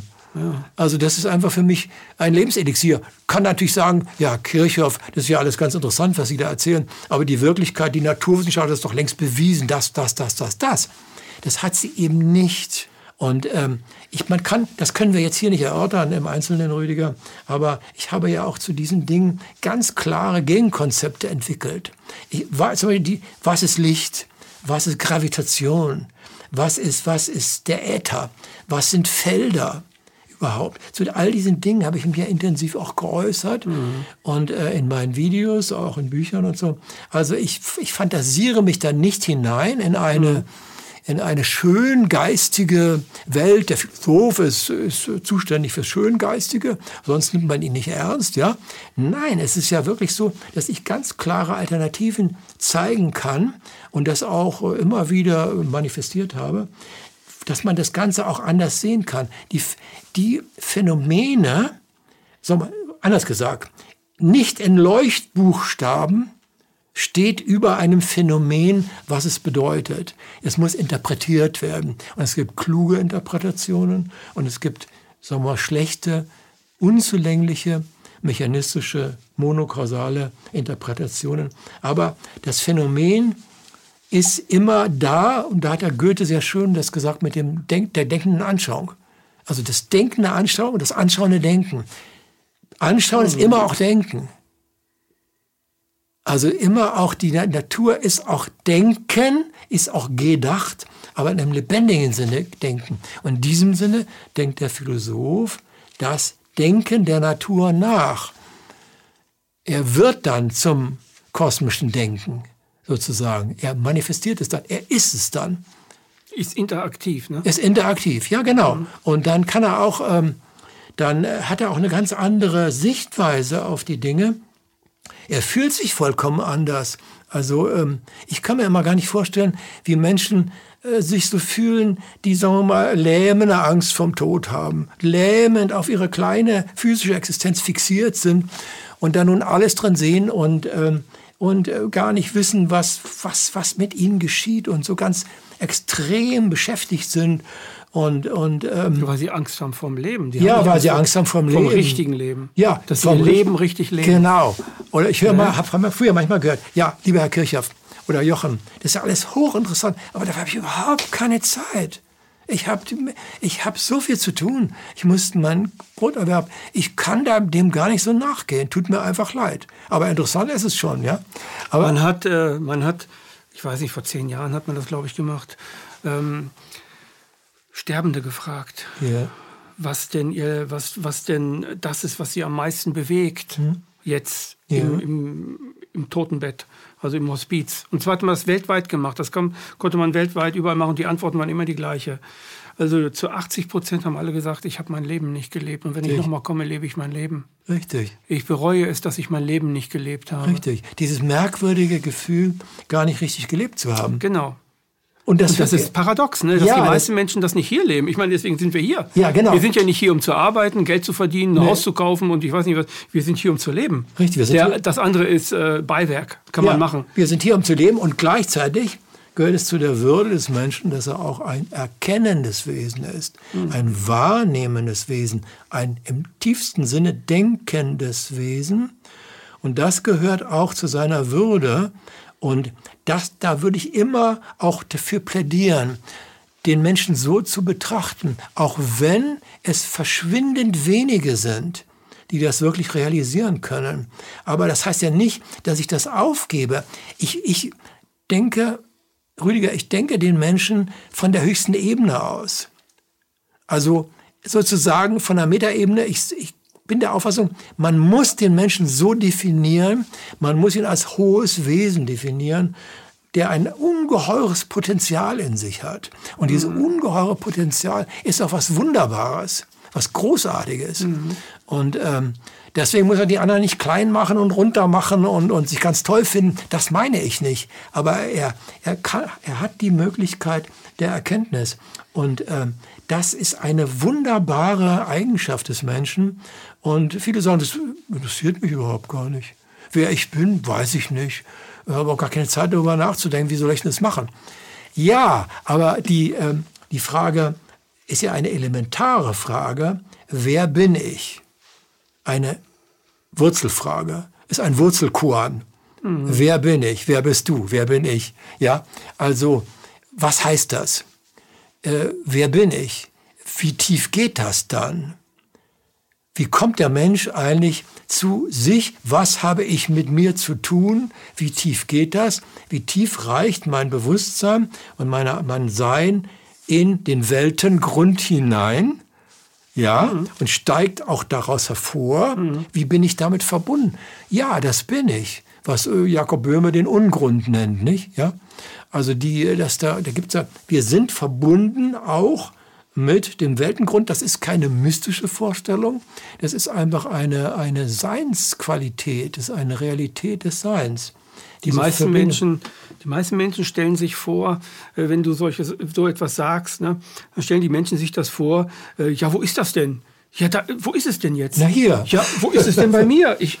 Also das ist einfach für mich ein Lebenselixier. Kann natürlich sagen, ja, Kirchhoff, das ist ja alles ganz interessant, was Sie da erzählen, aber die Wirklichkeit, die Naturwissenschaft hat es doch längst bewiesen, das, das, das, das, das. Das hat sie eben nicht. Und ähm, ich, man kann, das können wir jetzt hier nicht erörtern im Einzelnen, Rüdiger, aber ich habe ja auch zu diesen Dingen ganz klare Gegenkonzepte entwickelt. Ich, zum Beispiel die, was ist Licht? Was ist Gravitation? Was ist, was ist der Äther? Was sind Felder? Überhaupt. Zu all diesen Dingen habe ich mich ja intensiv auch geäußert mhm. und äh, in meinen Videos, auch in Büchern und so. Also ich, ich fantasiere mich da nicht hinein in eine, mhm. in eine schön geistige Welt. Der Philosoph ist, ist zuständig fürs Schöngeistige, sonst nimmt man ihn nicht ernst, ja. Nein, es ist ja wirklich so, dass ich ganz klare Alternativen zeigen kann und das auch immer wieder manifestiert habe dass man das Ganze auch anders sehen kann. Die, die Phänomene, wir, anders gesagt, nicht in Leuchtbuchstaben steht über einem Phänomen, was es bedeutet. Es muss interpretiert werden. Und es gibt kluge Interpretationen und es gibt, sagen wir, schlechte, unzulängliche, mechanistische, monokausale Interpretationen. Aber das Phänomen ist immer da, und da hat der Goethe sehr schön das gesagt mit dem Denk der denkenden Anschauung. Also das denkende Anschauung und das anschauende Denken. Anschauen ist immer auch Denken. Also immer auch die Natur ist auch Denken, ist auch gedacht, aber in einem lebendigen Sinne Denken. Und in diesem Sinne denkt der Philosoph das Denken der Natur nach. Er wird dann zum kosmischen Denken sozusagen. Er manifestiert es dann, er ist es dann.
Ist interaktiv, ne?
Ist interaktiv, ja genau. Mhm. Und dann kann er auch, ähm, dann äh, hat er auch eine ganz andere Sichtweise auf die Dinge. Er fühlt sich vollkommen anders. Also ähm, ich kann mir immer gar nicht vorstellen, wie Menschen äh, sich so fühlen, die, sagen wir mal, lähmende Angst vom Tod haben, lähmend auf ihre kleine physische Existenz fixiert sind und da nun alles drin sehen und ähm, und äh, gar nicht wissen, was, was, was mit ihnen geschieht und so ganz extrem beschäftigt sind. Und, und, ähm,
weil sie Angst haben vom Leben.
Die ja, weil sie Angst haben vom,
vom
Leben.
richtigen Leben.
Ja.
Dass sie ihr Leben richtig leben.
Genau. Oder ich höre mal, habe früher manchmal gehört, ja, lieber Herr Kirchhoff oder Jochen, das ist ja alles hochinteressant, aber dafür habe ich überhaupt keine Zeit. Ich habe ich hab so viel zu tun. Ich muss meinen Broterwerb, ich kann da dem gar nicht so nachgehen. Tut mir einfach leid. Aber interessant ist es schon, ja.
Aber man hat, äh, man hat, ich weiß nicht, vor zehn Jahren hat man das, glaube ich, gemacht, ähm, Sterbende gefragt. Ja. Was denn ihr, was, was denn das ist, was sie am meisten bewegt, hm. jetzt ja. im, im, im Totenbett also im Hospiz. Und zwar hat man das weltweit gemacht. Das kann, konnte man weltweit überall machen. Die Antworten waren immer die gleiche. Also zu 80 Prozent haben alle gesagt, ich habe mein Leben nicht gelebt. Und wenn Richtig. ich nochmal komme, lebe ich mein Leben.
Richtig.
Ich bereue es, dass ich mein Leben nicht gelebt habe.
Richtig. Dieses merkwürdige Gefühl, gar nicht richtig gelebt zu haben.
Genau. Und das, und das ist paradox, ne? dass ja, die meisten Menschen das nicht hier leben. Ich meine, deswegen sind wir hier. Ja, genau. Wir sind ja nicht hier, um zu arbeiten, Geld zu verdienen, ein nee. Haus zu kaufen und ich weiß nicht was. Wir sind hier, um zu leben.
Richtig,
wir sind Der, hier. Das andere ist äh, Beiwerk, kann ja, man machen.
Wir sind hier, um zu leben und gleichzeitig gehört es zu der Würde des Menschen, dass er auch ein erkennendes Wesen ist, mhm. ein wahrnehmendes Wesen, ein im tiefsten Sinne denkendes Wesen. Und das gehört auch zu seiner Würde. Und das, da würde ich immer auch dafür plädieren, den Menschen so zu betrachten, auch wenn es verschwindend wenige sind, die das wirklich realisieren können. Aber das heißt ja nicht, dass ich das aufgebe. Ich, ich denke, Rüdiger, ich denke den Menschen von der höchsten Ebene aus. Also sozusagen von der Metaebene, ich, ich bin der Auffassung, man muss den Menschen so definieren, man muss ihn als hohes Wesen definieren, der ein ungeheures Potenzial in sich hat. Und dieses mhm. ungeheure Potenzial ist auch was Wunderbares, was Großartiges. Mhm. Und ähm, deswegen muss er die anderen nicht klein machen und runter machen und, und sich ganz toll finden. Das meine ich nicht. Aber er, er, kann, er hat die Möglichkeit der Erkenntnis. Und ähm, das ist eine wunderbare Eigenschaft des Menschen. Und viele sagen, das interessiert mich überhaupt gar nicht. Wer ich bin, weiß ich nicht. Ich habe auch gar keine Zeit darüber nachzudenken, wie soll ich das machen. Ja, aber die, äh, die Frage ist ja eine elementare Frage. Wer bin ich? Eine Wurzelfrage, ist ein Wurzelkoan. Mhm. Wer bin ich? Wer bist du? Wer bin ich? Ja, also, was heißt das? Äh, wer bin ich? Wie tief geht das dann? Wie kommt der Mensch eigentlich zu sich? Was habe ich mit mir zu tun? Wie tief geht das? Wie tief reicht mein Bewusstsein und meine, mein Sein in den Weltengrund hinein? Ja, mhm. und steigt auch daraus hervor, mhm. wie bin ich damit verbunden? Ja, das bin ich, was äh, Jakob Böhme den Ungrund nennt, nicht? Ja, also die, das da, da gibt's ja, wir sind verbunden auch mit dem Weltengrund. Das ist keine mystische Vorstellung, das ist einfach eine, eine Seinsqualität, das ist eine Realität des Seins.
Die meisten, Menschen, die meisten Menschen stellen sich vor, äh, wenn du solches, so etwas sagst, ne, dann stellen die Menschen sich das vor, äh, ja, wo ist das denn? Ja, da, wo ist es denn jetzt?
Na hier.
Ja, wo ist es denn bei mir? Ich,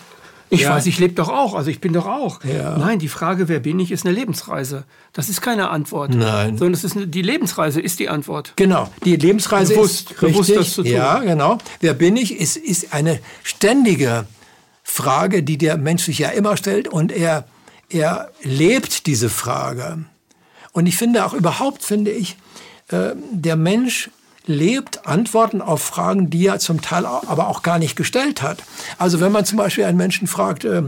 ich ja. weiß, ich lebe doch auch, also ich bin doch auch. Ja. Nein, die Frage, wer bin ich, ist eine Lebensreise. Das ist keine Antwort.
Nein.
Sondern es ist eine, die Lebensreise ist die Antwort.
Genau, die Lebensreise bewusst, ist bewusst richtig. das zu tun. Ja, genau. Wer bin ich, ist, ist eine ständige Frage, die der Mensch sich ja immer stellt und er, er lebt diese Frage. Und ich finde auch überhaupt, finde ich, äh, der Mensch lebt Antworten auf Fragen, die er zum Teil aber auch gar nicht gestellt hat. Also wenn man zum Beispiel einen Menschen fragt, äh,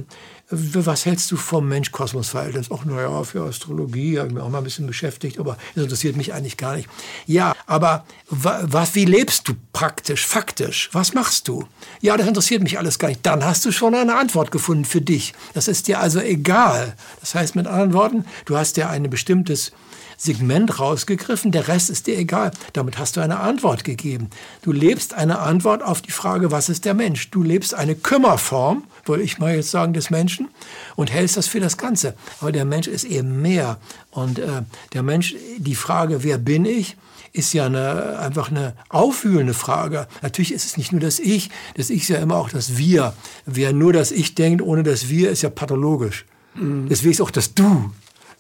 was hältst du vom Mensch-Kosmos-Verhältnis? Ach, naja, für Astrologie habe ich mich auch mal ein bisschen beschäftigt, aber das interessiert mich eigentlich gar nicht. Ja, aber was, wie lebst du praktisch, faktisch? Was machst du? Ja, das interessiert mich alles gar nicht. Dann hast du schon eine Antwort gefunden für dich. Das ist dir also egal. Das heißt mit anderen Worten, du hast ja ein bestimmtes Segment rausgegriffen, der Rest ist dir egal. Damit hast du eine Antwort gegeben. Du lebst eine Antwort auf die Frage, was ist der Mensch? Du lebst eine Kümmerform, würde ich mal jetzt sagen, des Menschen und hältst das für das Ganze. Aber der Mensch ist eben mehr. Und äh, der Mensch, die Frage, wer bin ich? ist ja eine, einfach eine aufwühlende Frage. Natürlich ist es nicht nur das Ich, das Ich ist ja immer auch das Wir. Wer nur das Ich denkt, ohne das Wir, ist ja pathologisch. Mhm. Deswegen ist auch das Du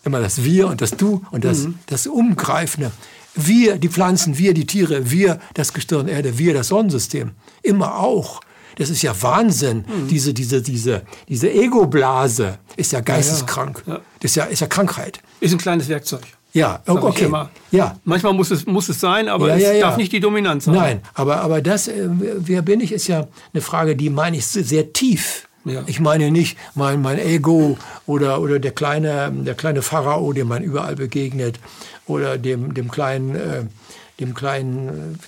immer das Wir und das Du und das, mhm. das Umgreifende. Wir, die Pflanzen, wir, die Tiere, wir, das Gestirn Erde, wir, das Sonnensystem. Immer auch. Das ist ja Wahnsinn. Mhm. Diese, diese, diese, diese Ego-Blase ist ja geisteskrank. Ja, ja. Das ist ja, ist ja Krankheit.
Ist ein kleines Werkzeug.
Ja, okay.
Ja. Manchmal muss es, muss es sein, aber ja, ja, es darf nicht die Dominanz sein.
Nein, aber, aber das, äh, wer bin ich, ist ja eine Frage, die meine ich sehr tief. Ja. Ich meine nicht mein, mein Ego oder, oder der, kleine, der kleine Pharao, dem man überall begegnet, oder dem, dem kleinen, äh, dem kleinen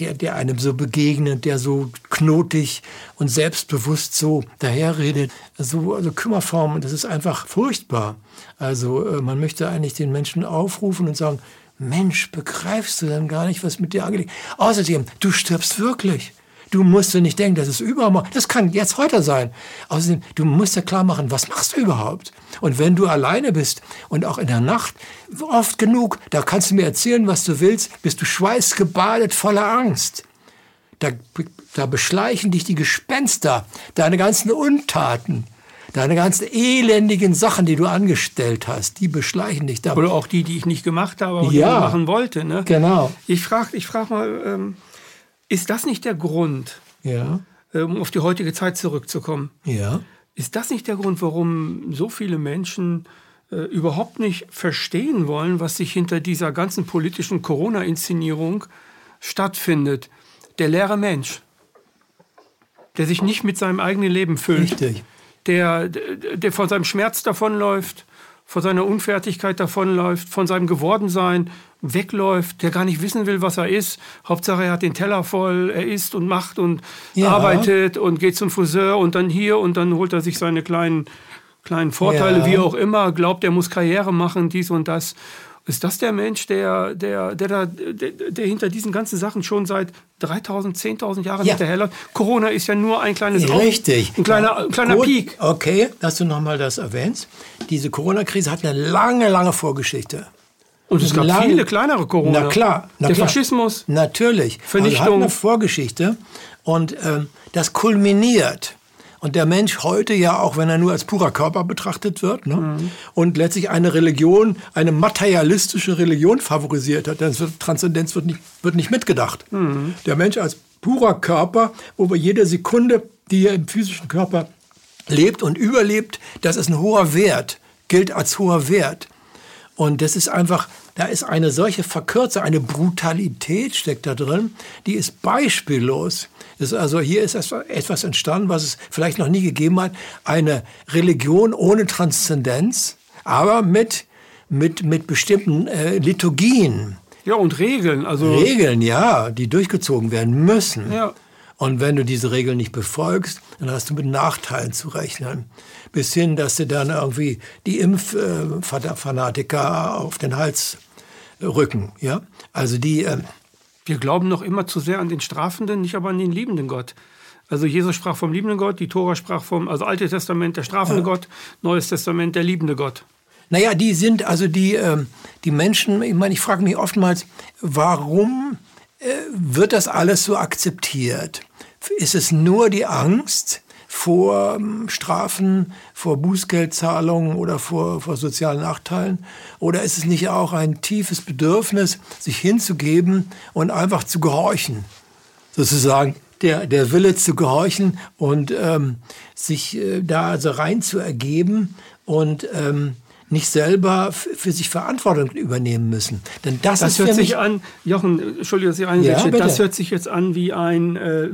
der, der einem so begegnet, der so knotig und selbstbewusst so daherredet. So, also Kümmerformen, das ist einfach furchtbar. Also äh, man möchte eigentlich den Menschen aufrufen und sagen, Mensch, begreifst du denn gar nicht, was mit dir angelegt Außerdem, du stirbst wirklich. Du musst dir nicht denken, das ist übermorgen. Das kann jetzt heute sein. Außerdem, du musst dir klar machen, was machst du überhaupt? Und wenn du alleine bist und auch in der Nacht, oft genug, da kannst du mir erzählen, was du willst, bist du schweißgebadet voller Angst. Da, da beschleichen dich die Gespenster, deine ganzen Untaten. Deine ganzen elendigen Sachen, die du angestellt hast, die beschleichen dich da.
Oder auch die, die ich nicht gemacht habe, aber
ja,
die ich machen wollte. Ne?
Genau.
Ich frage ich frag mal, ähm, ist das nicht der Grund,
ja.
um auf die heutige Zeit zurückzukommen?
Ja.
Ist das nicht der Grund, warum so viele Menschen äh, überhaupt nicht verstehen wollen, was sich hinter dieser ganzen politischen Corona-Inszenierung stattfindet? Der leere Mensch, der sich nicht mit seinem eigenen Leben füllt,
Richtig.
Der, der, der von seinem Schmerz davonläuft, von seiner Unfertigkeit davonläuft, von seinem Gewordensein wegläuft, der gar nicht wissen will, was er ist. Hauptsache, er hat den Teller voll, er isst und macht und ja. arbeitet und geht zum Friseur und dann hier und dann holt er sich seine kleinen, kleinen Vorteile, ja. wie auch immer, glaubt, er muss Karriere machen, dies und das. Ist das der Mensch, der, der, der, der, der hinter diesen ganzen Sachen schon seit 3000, 10.000 Jahren
ja.
hinterherläuft? Corona ist ja nur ein kleines
Richtig.
Auf, ein kleiner, ein kleiner
Gut.
Peak.
Okay, dass du nochmal das erwähnst. Diese Corona-Krise hat eine lange, lange Vorgeschichte.
Und es gab lange, viele kleinere Corona.
Na klar. Na
der
klar.
Faschismus.
Natürlich.
Vernichtung.
Also hat eine Vorgeschichte. Und ähm, das kulminiert und der Mensch heute ja auch, wenn er nur als purer Körper betrachtet wird ne? Mhm. und letztlich eine Religion, eine materialistische Religion favorisiert hat, dann wird Transzendenz wird nicht, wird nicht mitgedacht. Mhm. Der Mensch als purer Körper, wo wir jede Sekunde, die er im physischen Körper lebt und überlebt, das ist ein hoher Wert, gilt als hoher Wert. Und das ist einfach, da ist eine solche Verkürzung, eine Brutalität steckt da drin, die ist beispiellos. Also hier ist etwas entstanden, was es vielleicht noch nie gegeben hat. Eine Religion ohne Transzendenz, aber mit, mit, mit bestimmten äh, Liturgien.
Ja, und Regeln. Also
Regeln, ja, die durchgezogen werden müssen.
Ja.
Und wenn du diese Regeln nicht befolgst, dann hast du mit Nachteilen zu rechnen. Bis hin, dass du dann irgendwie die Impffanatiker auf den Hals rücken. Ja? Also die.
Wir glauben noch immer zu sehr an den Strafenden, nicht aber an den liebenden Gott. Also Jesus sprach vom liebenden Gott, die Tora sprach vom, also Altes Testament der strafende ja. Gott, Neues Testament der liebende Gott.
Naja, die sind, also die, ähm, die Menschen, ich meine, ich frage mich oftmals, warum äh, wird das alles so akzeptiert? Ist es nur die Angst vor ähm, Strafen, vor Bußgeldzahlungen oder vor, vor sozialen Nachteilen? Oder ist es nicht auch ein tiefes Bedürfnis, sich hinzugeben und einfach zu gehorchen? Sozusagen der, der Wille zu gehorchen und ähm, sich äh, da also rein zu ergeben und ähm, nicht selber für sich Verantwortung übernehmen müssen. Denn das,
das hört sich an, Jochen, Entschuldigung, dass ich einsetze, ja, das hört sich jetzt an wie ein, äh,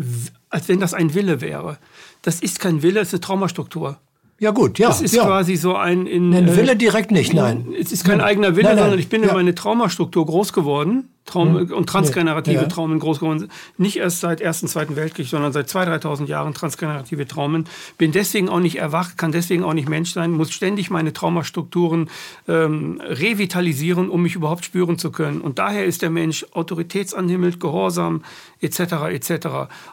als wenn das ein Wille wäre. Das ist kein Wille, es ist eine Traumastruktur.
Ja gut, ja.
Das ist
ja.
quasi so ein... In,
Ein Wille direkt nicht, nein.
Es ist kein nein. eigener Wille, nein, nein. sondern ich bin ja. in meine Traumastruktur groß geworden Traum hm. und transgenerative ja. Traumen groß geworden sind. Nicht erst seit Ersten, Zweiten Weltkrieg, sondern seit 2.000, 3.000 Jahren transgenerative Traumen. Bin deswegen auch nicht erwacht, kann deswegen auch nicht Mensch sein, muss ständig meine Traumastrukturen ähm, revitalisieren, um mich überhaupt spüren zu können. Und daher ist der Mensch autoritätsanhimmelt, gehorsam, etc., etc.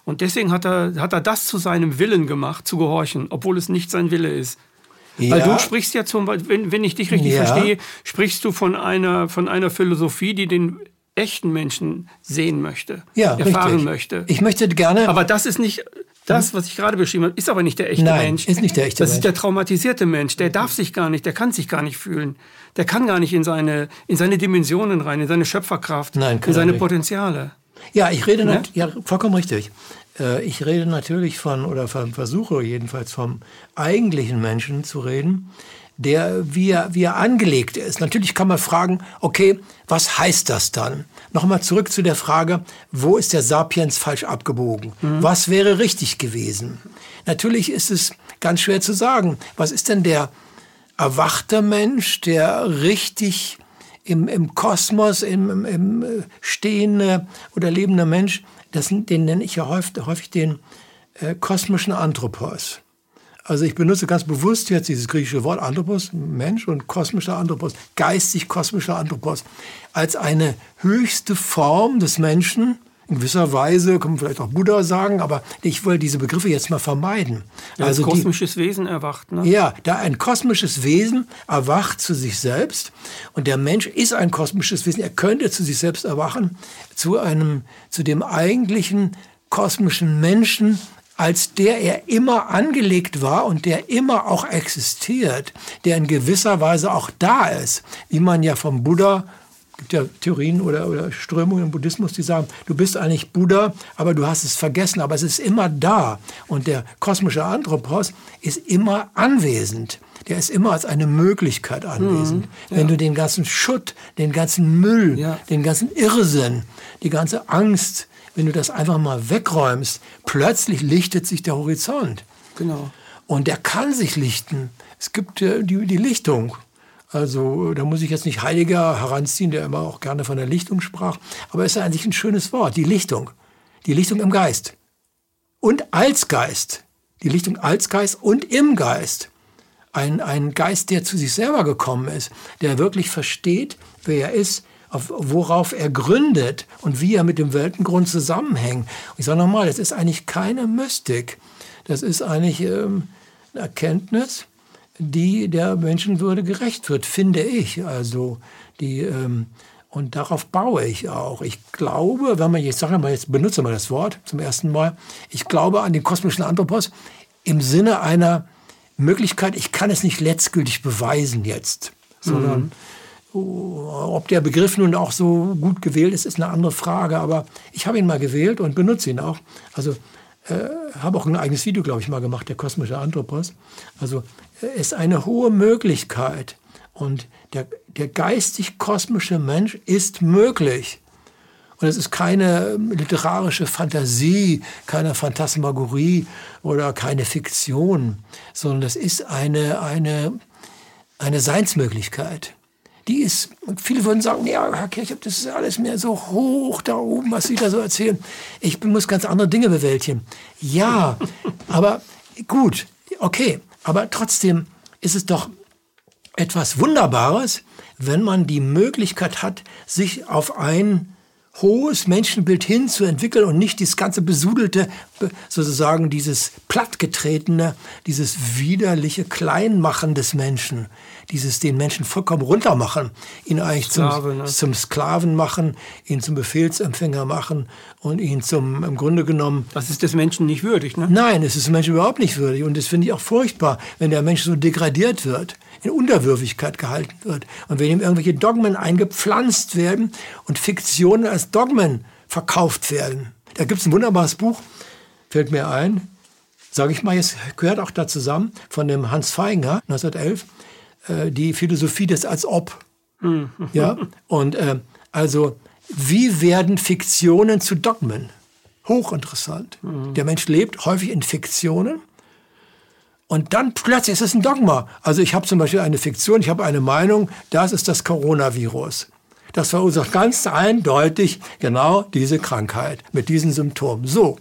Und deswegen hat er, hat er das zu seinem Willen gemacht, zu gehorchen, obwohl es nicht sein Wille ist. Ja. Weil du sprichst ja zum Beispiel, wenn, wenn ich dich richtig ja. verstehe, sprichst du von einer, von einer Philosophie, die den echten Menschen sehen möchte,
ja,
erfahren
richtig.
möchte.
Ich möchte gerne.
Aber das ist nicht das, was ich gerade beschrieben habe, ist aber nicht der echte
Nein,
Mensch.
ist nicht der echte
das
Mensch.
ist der traumatisierte Mensch. Der darf sich gar nicht, der kann sich gar nicht fühlen. Der kann gar nicht in seine, in seine Dimensionen rein, in seine Schöpferkraft,
Nein,
in seine Potenziale.
Ja, ich rede, ja? ja, vollkommen richtig. Äh, ich rede natürlich von, oder versuche jedenfalls vom eigentlichen Menschen zu reden, der wie er, wie er angelegt ist. Natürlich kann man fragen, okay, was heißt das dann? Nochmal zurück zu der Frage, wo ist der Sapiens falsch abgebogen? Mhm. Was wäre richtig gewesen? Natürlich ist es ganz schwer zu sagen. Was ist denn der erwachte Mensch, der richtig im, im Kosmos, im, im, im äh, stehende oder lebende Mensch, das, den nenne ich ja häufig, häufig den äh, kosmischen Anthropos. Also ich benutze ganz bewusst jetzt dieses griechische Wort Anthropos, Mensch und kosmischer Anthropos, geistig-kosmischer Anthropos, als eine höchste Form des Menschen, in gewisser Weise, kann man vielleicht auch Buddha sagen, aber ich will diese Begriffe jetzt mal vermeiden.
Ja, also ein kosmisches die, Wesen erwacht. Ne?
Ja, da ein kosmisches Wesen erwacht zu sich selbst und der Mensch ist ein kosmisches Wesen. Er könnte zu sich selbst erwachen, zu einem, zu dem eigentlichen kosmischen Menschen, als der er immer angelegt war und der immer auch existiert, der in gewisser Weise auch da ist, wie man ja vom Buddha gibt ja Theorien oder, oder Strömungen im Buddhismus, die sagen, du bist eigentlich Buddha, aber du hast es vergessen, aber es ist immer da. Und der kosmische Anthropos ist immer anwesend. Der ist immer als eine Möglichkeit anwesend. Mhm, ja. Wenn du den ganzen Schutt, den ganzen Müll, ja. den ganzen Irrsinn, die ganze Angst, wenn du das einfach mal wegräumst, plötzlich lichtet sich der Horizont.
Genau.
Und der kann sich lichten. Es gibt äh, die, die Lichtung. Also da muss ich jetzt nicht Heiliger heranziehen, der immer auch gerne von der Lichtung sprach. Aber es ist eigentlich ein schönes Wort, die Lichtung. Die Lichtung im Geist. Und als Geist. Die Lichtung als Geist und im Geist. Ein, ein Geist, der zu sich selber gekommen ist, der wirklich versteht, wer er ist, auf, worauf er gründet und wie er mit dem Weltengrund zusammenhängt. Und ich sage nochmal, das ist eigentlich keine Mystik. Das ist eigentlich ähm, eine Erkenntnis, die der Menschenwürde gerecht wird, finde ich. Also die ähm, und darauf baue ich auch. Ich glaube, wenn man jetzt sage mal jetzt benutze mal das Wort zum ersten Mal, ich glaube an den kosmischen Anthropos im Sinne einer Möglichkeit. Ich kann es nicht letztgültig beweisen jetzt, sondern mhm. Ob der Begriff nun auch so gut gewählt ist, ist eine andere Frage. Aber ich habe ihn mal gewählt und benutze ihn auch. Also äh, habe auch ein eigenes Video, glaube ich, mal gemacht, der kosmische Anthropos. Also äh, ist eine hohe Möglichkeit. Und der, der geistig-kosmische Mensch ist möglich. Und es ist keine literarische Fantasie, keine Phantasmagorie oder keine Fiktion, sondern es ist eine, eine, eine Seinsmöglichkeit die ist, viele würden sagen, ja, Herr Kirchhoff, das ist alles mehr so hoch da oben, was Sie da so erzählen. Ich muss ganz andere Dinge bewältigen. Ja, aber gut, okay, aber trotzdem ist es doch etwas Wunderbares, wenn man die Möglichkeit hat, sich auf ein hohes Menschenbild hinzuentwickeln und nicht dieses ganze besudelte, sozusagen dieses plattgetretene, dieses widerliche Kleinmachen des Menschen dieses den Menschen vollkommen runtermachen, ihn eigentlich Sklave, zum, ne? zum Sklaven machen, ihn zum Befehlsempfänger machen und ihn zum, im Grunde genommen...
Das ist des Menschen nicht würdig, ne?
Nein, es ist dem Menschen überhaupt nicht würdig. Und das finde ich auch furchtbar, wenn der Mensch so degradiert wird, in Unterwürfigkeit gehalten wird. Und wenn ihm irgendwelche Dogmen eingepflanzt werden und Fiktionen als Dogmen verkauft werden. Da gibt es ein wunderbares Buch, fällt mir ein, sage ich mal, jetzt gehört auch da zusammen, von dem Hans Feinger, 1911, äh, die Philosophie des als ob. Mhm. Ja, und äh, also wie werden Fiktionen zu Dogmen? Hochinteressant. Mhm. Der Mensch lebt häufig in Fiktionen. Und dann plötzlich ist es ein Dogma. Also ich habe zum Beispiel eine Fiktion, ich habe eine Meinung, das ist das Coronavirus. Das verursacht ganz eindeutig genau diese Krankheit mit diesen Symptomen. So,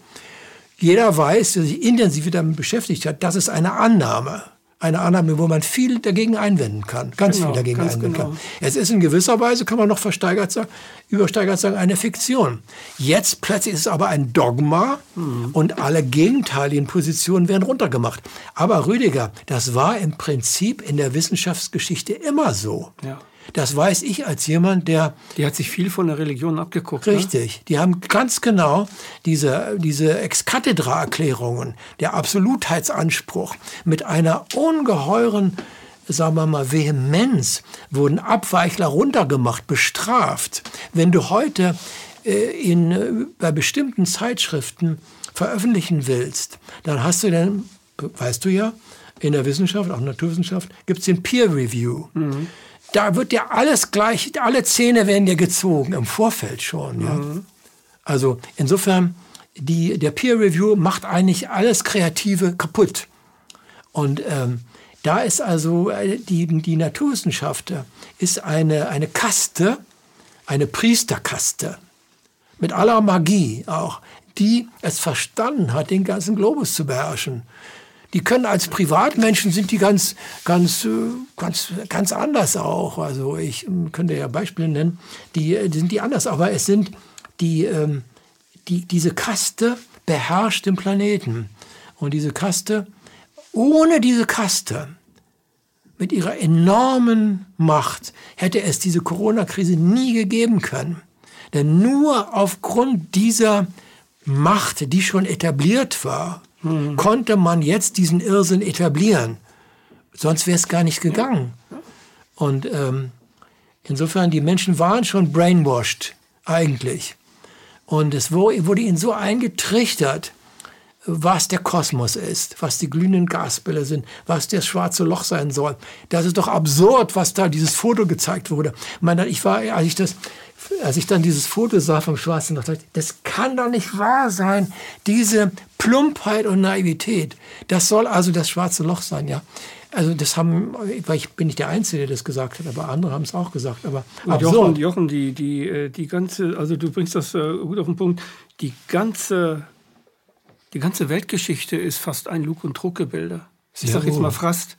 jeder weiß, der sich intensiv damit beschäftigt hat, das ist eine Annahme eine Annahme, wo man viel dagegen einwenden kann, ganz genau, viel dagegen einwenden genau. kann. Es ist in gewisser Weise, kann man noch versteigert sagen, übersteigert sagen, eine Fiktion. Jetzt plötzlich ist es aber ein Dogma mhm. und alle gegenteiligen Positionen werden runtergemacht. Aber Rüdiger, das war im Prinzip in der Wissenschaftsgeschichte immer so. Ja. Das weiß ich als jemand, der...
Die hat sich viel von der Religion abgeguckt.
Ne? Richtig. Ne? Die haben ganz genau diese, diese Ex-Cathedra-Erklärungen, der Absolutheitsanspruch mit einer ungeheuren sagen wir mal, Vehemenz wurden Abweichler runtergemacht, bestraft. Wenn du heute äh, in, äh, bei bestimmten Zeitschriften veröffentlichen willst, dann hast du dann, weißt du ja, in der Wissenschaft, auch Naturwissenschaft, gibt es den Peer Review. Mhm. Da wird ja alles gleich, alle Zähne werden ja gezogen, im Vorfeld schon. Ja? Mhm. Also insofern, die, der Peer Review macht eigentlich alles Kreative kaputt. Und ähm, da ist also äh, die, die Naturwissenschaft ist eine, eine Kaste, eine Priesterkaste mit aller Magie auch, die es verstanden hat, den ganzen Globus zu beherrschen. Die können als Privatmenschen sind die ganz, ganz, äh, ganz, ganz anders auch. Also ich ähm, könnte ja Beispiele nennen, die, die sind die anders. Aber es sind die, ähm, die, diese Kaste beherrscht den Planeten. Und diese Kaste, ohne diese Kaste, mit ihrer enormen Macht, hätte es diese Corona-Krise nie gegeben können. Denn nur aufgrund dieser Macht, die schon etabliert war, mhm. konnte man jetzt diesen Irrsinn etablieren. Sonst wäre es gar nicht gegangen. Und ähm, insofern, die Menschen waren schon brainwashed eigentlich. Und es wurde ihnen so eingetrichtert, was der Kosmos ist, was die glühenden Gasbälle sind, was das schwarze Loch sein soll. Das ist doch absurd, was da dieses Foto gezeigt wurde. Ich, meine, ich war, als ich das, als ich dann dieses Foto sah vom schwarzen Loch, dachte ich, das kann doch nicht wahr sein. Diese Plumpheit und Naivität. Das soll also das schwarze Loch sein, ja. Also das haben, weil ich bin nicht der Einzige, der das gesagt hat, aber andere haben es auch gesagt. Aber
Jochen, Jochen, die, die, äh, die ganze, also du bringst das äh, gut auf den Punkt, die ganze die ganze Weltgeschichte ist fast ein Lug- und Truggebilde. Ich sage jetzt mal fast.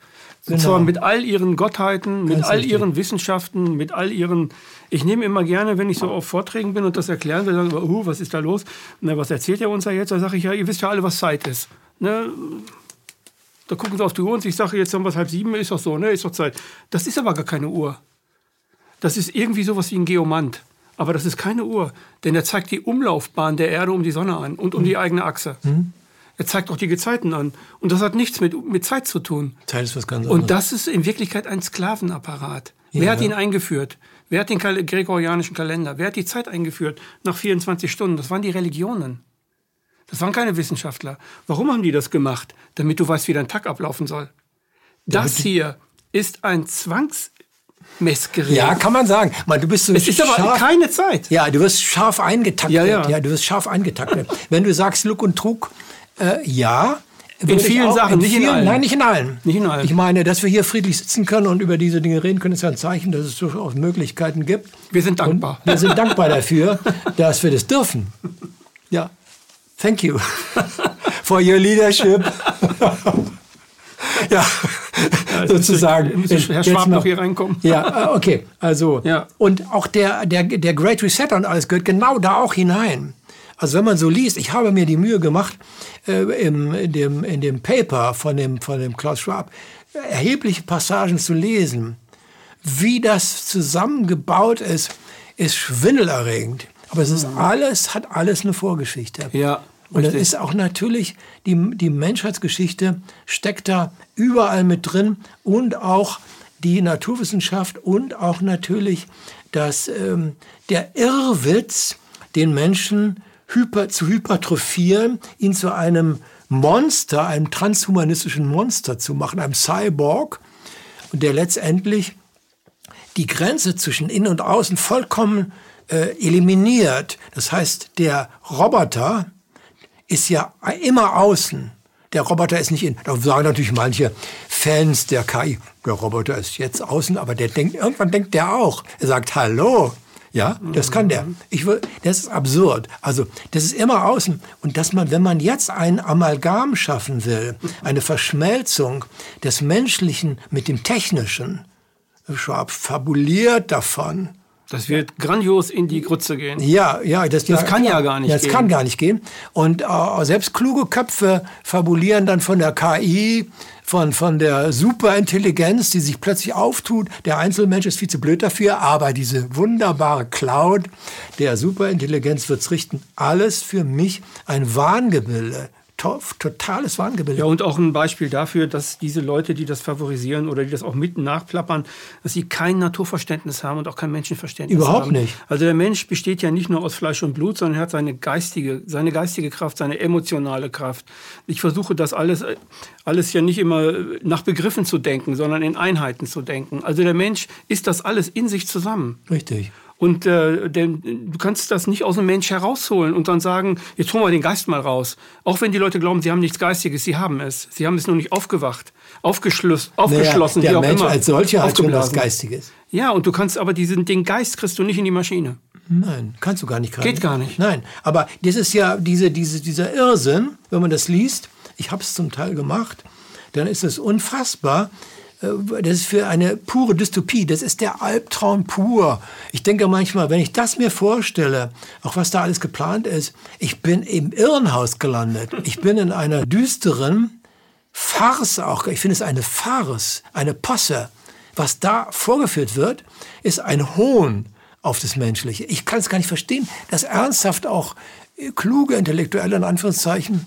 Und genau. zwar mit all ihren Gottheiten, mit Ganz all richtig. ihren Wissenschaften, mit all ihren. Ich nehme immer gerne, wenn ich so auf Vorträgen bin und das erklären will, sagen, uh, was ist da los? Na, was erzählt er uns da jetzt? Da sage ich ja, ihr wisst ja alle, was Zeit ist. Ne? Da gucken sie auf die Uhr und ich sage, jetzt es halb sieben, ist doch so, ne? ist doch Zeit. Das ist aber gar keine Uhr. Das ist irgendwie sowas wie ein Geomant. Aber das ist keine Uhr, denn er zeigt die Umlaufbahn der Erde um die Sonne an und um mhm. die eigene Achse. Mhm. Er zeigt auch die Gezeiten an. Und das hat nichts mit, mit Zeit zu tun.
Zeit ist was ganz
anderes. Und das ist in Wirklichkeit ein Sklavenapparat. Ja, Wer hat ihn eingeführt? Wer hat den gregorianischen Kalender? Wer hat die Zeit eingeführt nach 24 Stunden? Das waren die Religionen. Das waren keine Wissenschaftler. Warum haben die das gemacht? Damit du weißt, wie dein Tag ablaufen soll. Das hier ist ein Zwangs Messgerät.
Ja, kann man sagen. Man, du bist so
es ist scharf, aber keine Zeit.
Ja, du wirst scharf eingetaktet. Ja, ja. ja du wirst scharf eingetaktet. Wenn du sagst Look und Trug, äh, ja.
In vielen Sachen, in
nicht
vielen, in allen.
Nein, nicht in allen.
Nicht in allen.
Ich meine, dass wir hier friedlich sitzen können und über diese Dinge reden können, ist ja ein Zeichen, dass es durchaus Möglichkeiten gibt.
Wir sind dankbar.
Und wir sind dankbar dafür, dass wir das dürfen. Ja. Thank you for your leadership. ja, ja sozusagen.
Müsste Herr Schwab noch hier reinkommen.
Ja, äh, okay. Also, ja. und auch der, der, der Great Reset und alles gehört genau da auch hinein. Also wenn man so liest, ich habe mir die Mühe gemacht, äh, im, in, dem, in dem Paper von dem, von dem Klaus Schwab erhebliche Passagen zu lesen. Wie das zusammengebaut ist, ist schwindelerregend. Aber es ist mhm. alles, hat alles eine Vorgeschichte.
Ja.
Und das ist auch natürlich, die, die Menschheitsgeschichte steckt da überall mit drin und auch die Naturwissenschaft und auch natürlich das, ähm, der Irrwitz, den Menschen hyper, zu hypertrophieren, ihn zu einem Monster, einem transhumanistischen Monster zu machen, einem Cyborg, und der letztendlich die Grenze zwischen Innen und Außen vollkommen äh, eliminiert. Das heißt, der Roboter, ist ja immer außen. Der Roboter ist nicht in. Da sagen natürlich manche Fans der KI, der Roboter ist jetzt außen, aber der denkt, irgendwann denkt der auch. Er sagt Hallo. Ja, das kann der. Ich will, das ist absurd. Also, das ist immer außen. Und dass man, wenn man jetzt ein Amalgam schaffen will, eine Verschmelzung des Menschlichen mit dem Technischen, Schwab fabuliert davon.
Das wird grandios in die Grütze gehen.
Ja, ja, das,
das kann ja gar nicht
das gehen. kann gar nicht gehen. Und äh, selbst kluge Köpfe fabulieren dann von der KI, von, von der Superintelligenz, die sich plötzlich auftut. Der Einzelmensch ist viel zu blöd dafür, aber diese wunderbare Cloud der Superintelligenz wird's richten. Alles für mich ein Wahngebilde. To totales Wahngebilde.
Ja, und auch ein Beispiel dafür, dass diese Leute, die das favorisieren oder die das auch mitten nachplappern, dass sie kein Naturverständnis haben und auch kein Menschenverständnis
Überhaupt
haben.
nicht.
Also der Mensch besteht ja nicht nur aus Fleisch und Blut, sondern er hat seine geistige, seine geistige Kraft, seine emotionale Kraft. Ich versuche das alles, alles ja nicht immer nach Begriffen zu denken, sondern in Einheiten zu denken. Also der Mensch ist das alles in sich zusammen.
Richtig.
Und äh, denn, du kannst das nicht aus dem Mensch herausholen und dann sagen, jetzt holen wir den Geist mal raus. Auch wenn die Leute glauben, sie haben nichts Geistiges, sie haben es. Sie haben es nur nicht aufgewacht, aufgeschlossen, aufgeschlossen,
naja, der
wie auch
Mensch
immer.
als solcher hat schon was. Geistiges.
Ja, und du kannst aber diesen, den Geist kriegst du nicht in die Maschine.
Nein, kannst du gar nicht.
Geht gar nicht.
Nein, aber das ist ja diese, diese, dieser Irrsinn, wenn man das liest, ich habe es zum Teil gemacht, dann ist es unfassbar. Äh, Das ist für eine pure Dystopie. Das ist der Albtraum pur. Ich denke manchmal, wenn ich das mir vorstelle, auch was da alles geplant ist, ich bin im Irrenhaus gelandet. Ich bin in einer düsteren Farce auch. Ich finde es eine Farce, eine Posse. Was da vorgeführt wird, ist ein Hohn auf das Menschliche. Ich kann es gar nicht verstehen, dass ernsthaft auch kluge Intellektuelle in Anführungszeichen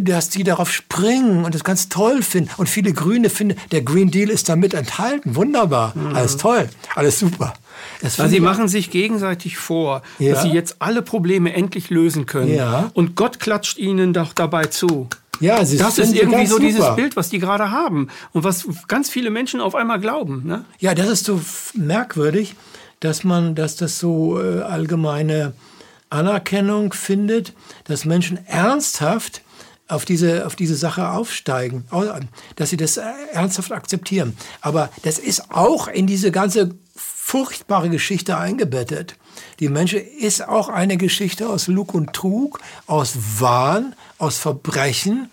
dass die darauf springen und das ganz toll finden. Und viele Grüne finden, der Green Deal ist damit enthalten. Wunderbar. Alles toll. Alles super. Das finde
sie machen sich gegenseitig vor,
Ja.
dass sie jetzt alle Probleme endlich lösen können.
Ja.
Und Gott klatscht ihnen doch dabei zu.
ja,
Das ist irgendwie so dieses
super.
Bild, was die gerade haben und was ganz viele Menschen auf einmal glauben. Ne?
Ja, das ist so merkwürdig, dass man, dass das so äh, allgemeine Anerkennung findet, dass Menschen ernsthaft auf diese, auf diese Sache aufsteigen, au- dass sie das äh, ernsthaft akzeptieren. Aber das ist auch in diese ganze furchtbare Geschichte eingebettet. Die Mensch ist auch eine Geschichte aus Lug und Trug, aus Wahn, aus Verbrechen,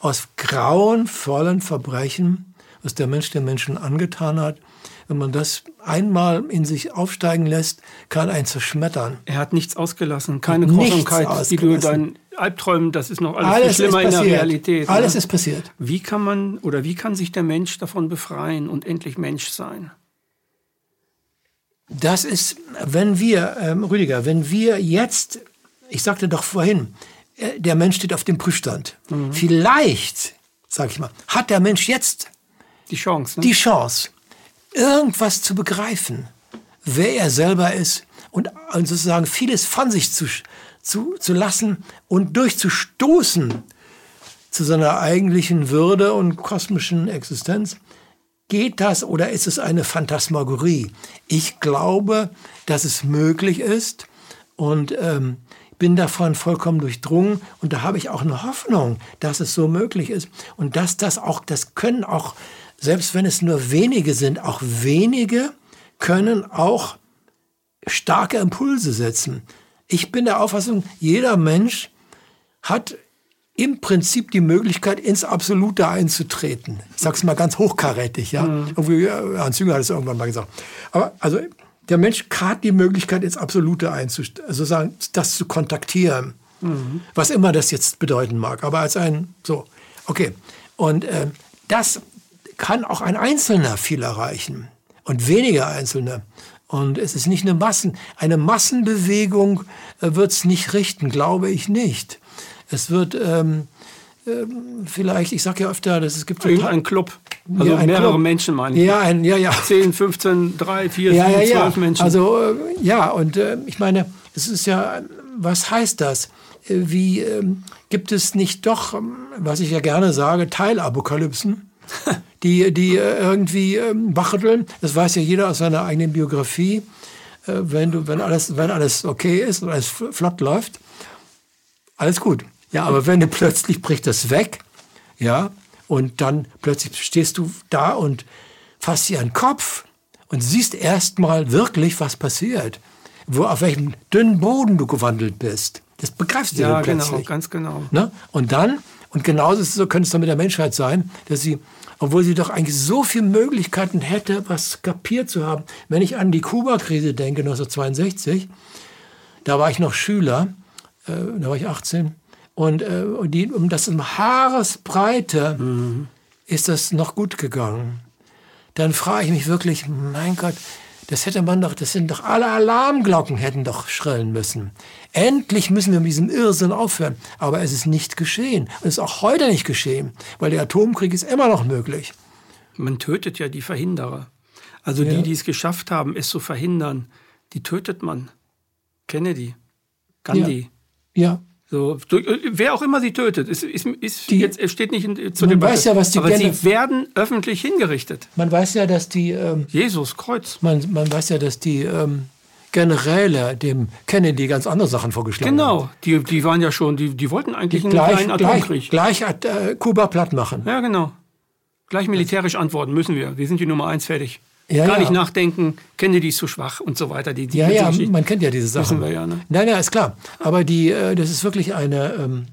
aus grauenvollen Verbrechen, was der Mensch den Menschen angetan hat. Wenn man das einmal in sich aufsteigen lässt, kann ein zerschmettern.
Er hat nichts ausgelassen, keine Grausamkeit, die du deinen Albträumen, das ist noch alles,
Alles
schlimmer in der. Realität.
Alles
ne?
ist passiert.
Wie kann man oder wie kann sich der Mensch davon befreien und endlich Mensch sein?
Das ist, wenn wir, ähm, Rüdiger, wenn wir jetzt, ich sagte doch vorhin, äh, der Mensch steht auf dem Prüfstand. Vielleicht, sag ich mal, hat der Mensch jetzt
Die Chance. Ne?
die Chance, irgendwas zu begreifen, wer er selber ist und und sozusagen vieles von sich zu, zu, zu lassen und durchzustoßen zu seiner eigentlichen Würde und kosmischen Existenz. Geht das oder ist es eine Phantasmagorie? Ich glaube, dass es möglich ist und ähm, bin davon vollkommen durchdrungen und da habe ich auch eine Hoffnung, dass es so möglich ist und dass das auch, das können auch, selbst wenn es nur wenige sind, auch wenige können auch starke Impulse setzen. Ich bin der Auffassung, jeder Mensch hat im Prinzip die Möglichkeit, ins Absolute einzutreten. Ich sage es mal ganz hochkarätig, ja. Irgendwie, äh, Hans Jünger hat es irgendwann mal gesagt. Aber also der Mensch hat die Möglichkeit, ins Absolute einzutreten, also sagen, das zu kontaktieren. Was immer das jetzt bedeuten mag. Aber als ein, so, okay. Und äh, das kann auch ein Einzelner viel erreichen und weniger Einzelne. Und es ist nicht eine Massen, eine Massenbewegung äh, wird es nicht richten, glaube ich nicht. Es wird ähm, ähm, vielleicht, ich sage ja öfter, dass es gibt
Irgendein Club. Also
Ja, ein
mehrere
Club.
Menschen meine ich.
Ja, ein, ja, ja.
10, 15, 3, 4,
Ja,
7,
ja,
12
ja.
Menschen.
Also äh, ja, und äh, ich meine, es ist ja, was heißt das? Äh, Wie ähm, gibt es nicht doch, ähm, was ich ja gerne sage, Teilapokalypsen, die, die äh, irgendwie ähm, wacheln? Das weiß ja jeder aus seiner eigenen Biografie. Äh, wenn du, wenn alles, wenn alles okay ist und alles fl- flott läuft, alles gut. Ja, aber wenn du plötzlich bricht das weg, ja, und dann plötzlich stehst du da und fasst dir an den Kopf und siehst erstmal wirklich, was passiert. Wo, auf welchem dünnen Boden du gewandelt bist. Das begreifst du
ja,
dann
genau,
plötzlich.
ganz genau.
Ne? Und dann, und genauso ist es so, könnte es doch mit der Menschheit sein, dass sie, obwohl sie doch eigentlich so viele Möglichkeiten hätte, was kapiert zu haben. Wenn ich an die Kuba-Krise denke, 1962, da war ich noch Schüler, äh, da war ich 18, und, äh, und die, um das um Haaresbreite ist das noch gut gegangen. Dann frage ich mich wirklich, mein Gott, Das hätte man doch, das sind doch alle Alarmglocken hätten doch schrillen müssen. Endlich müssen wir mit diesem Irrsinn aufhören. Aber es ist nicht geschehen. Und es ist auch heute nicht geschehen, weil der Atomkrieg ist immer noch möglich.
Man tötet ja die Verhinderer. Also ja. die, die es geschafft haben, es zu verhindern, die tötet man. Kennedy, Gandhi.
Ja. ja.
So, wer auch immer sie tötet, ist, ist, ist
die,
jetzt, steht nicht in,
zu dem weiß ja, was die
Aber sie werden öffentlich hingerichtet.
Man weiß ja, dass die ähm,
Jesus Kreuz.
Man, man weiß ja, dass die ähm, Generäle dem Kennedy ganz andere Sachen vorgeschlagen
genau, haben. Genau, die, die waren ja schon, die, die wollten eigentlich die
einen gleich, kleinen Atomkrieg. Gleich, gleich äh, Kuba platt machen.
Ja, genau. Gleich militärisch antworten müssen wir. Wir sind die Nummer eins fertig. Ja, Gar ja. nicht nachdenken, Kennedy ist zu schwach und so weiter. Die,
die ja, ja, man kennt ja diese Sachen.
Wissen wir ja, ne?
Nein, nein, ist klar. Aber die, äh, das ist wirklich eine, ähm,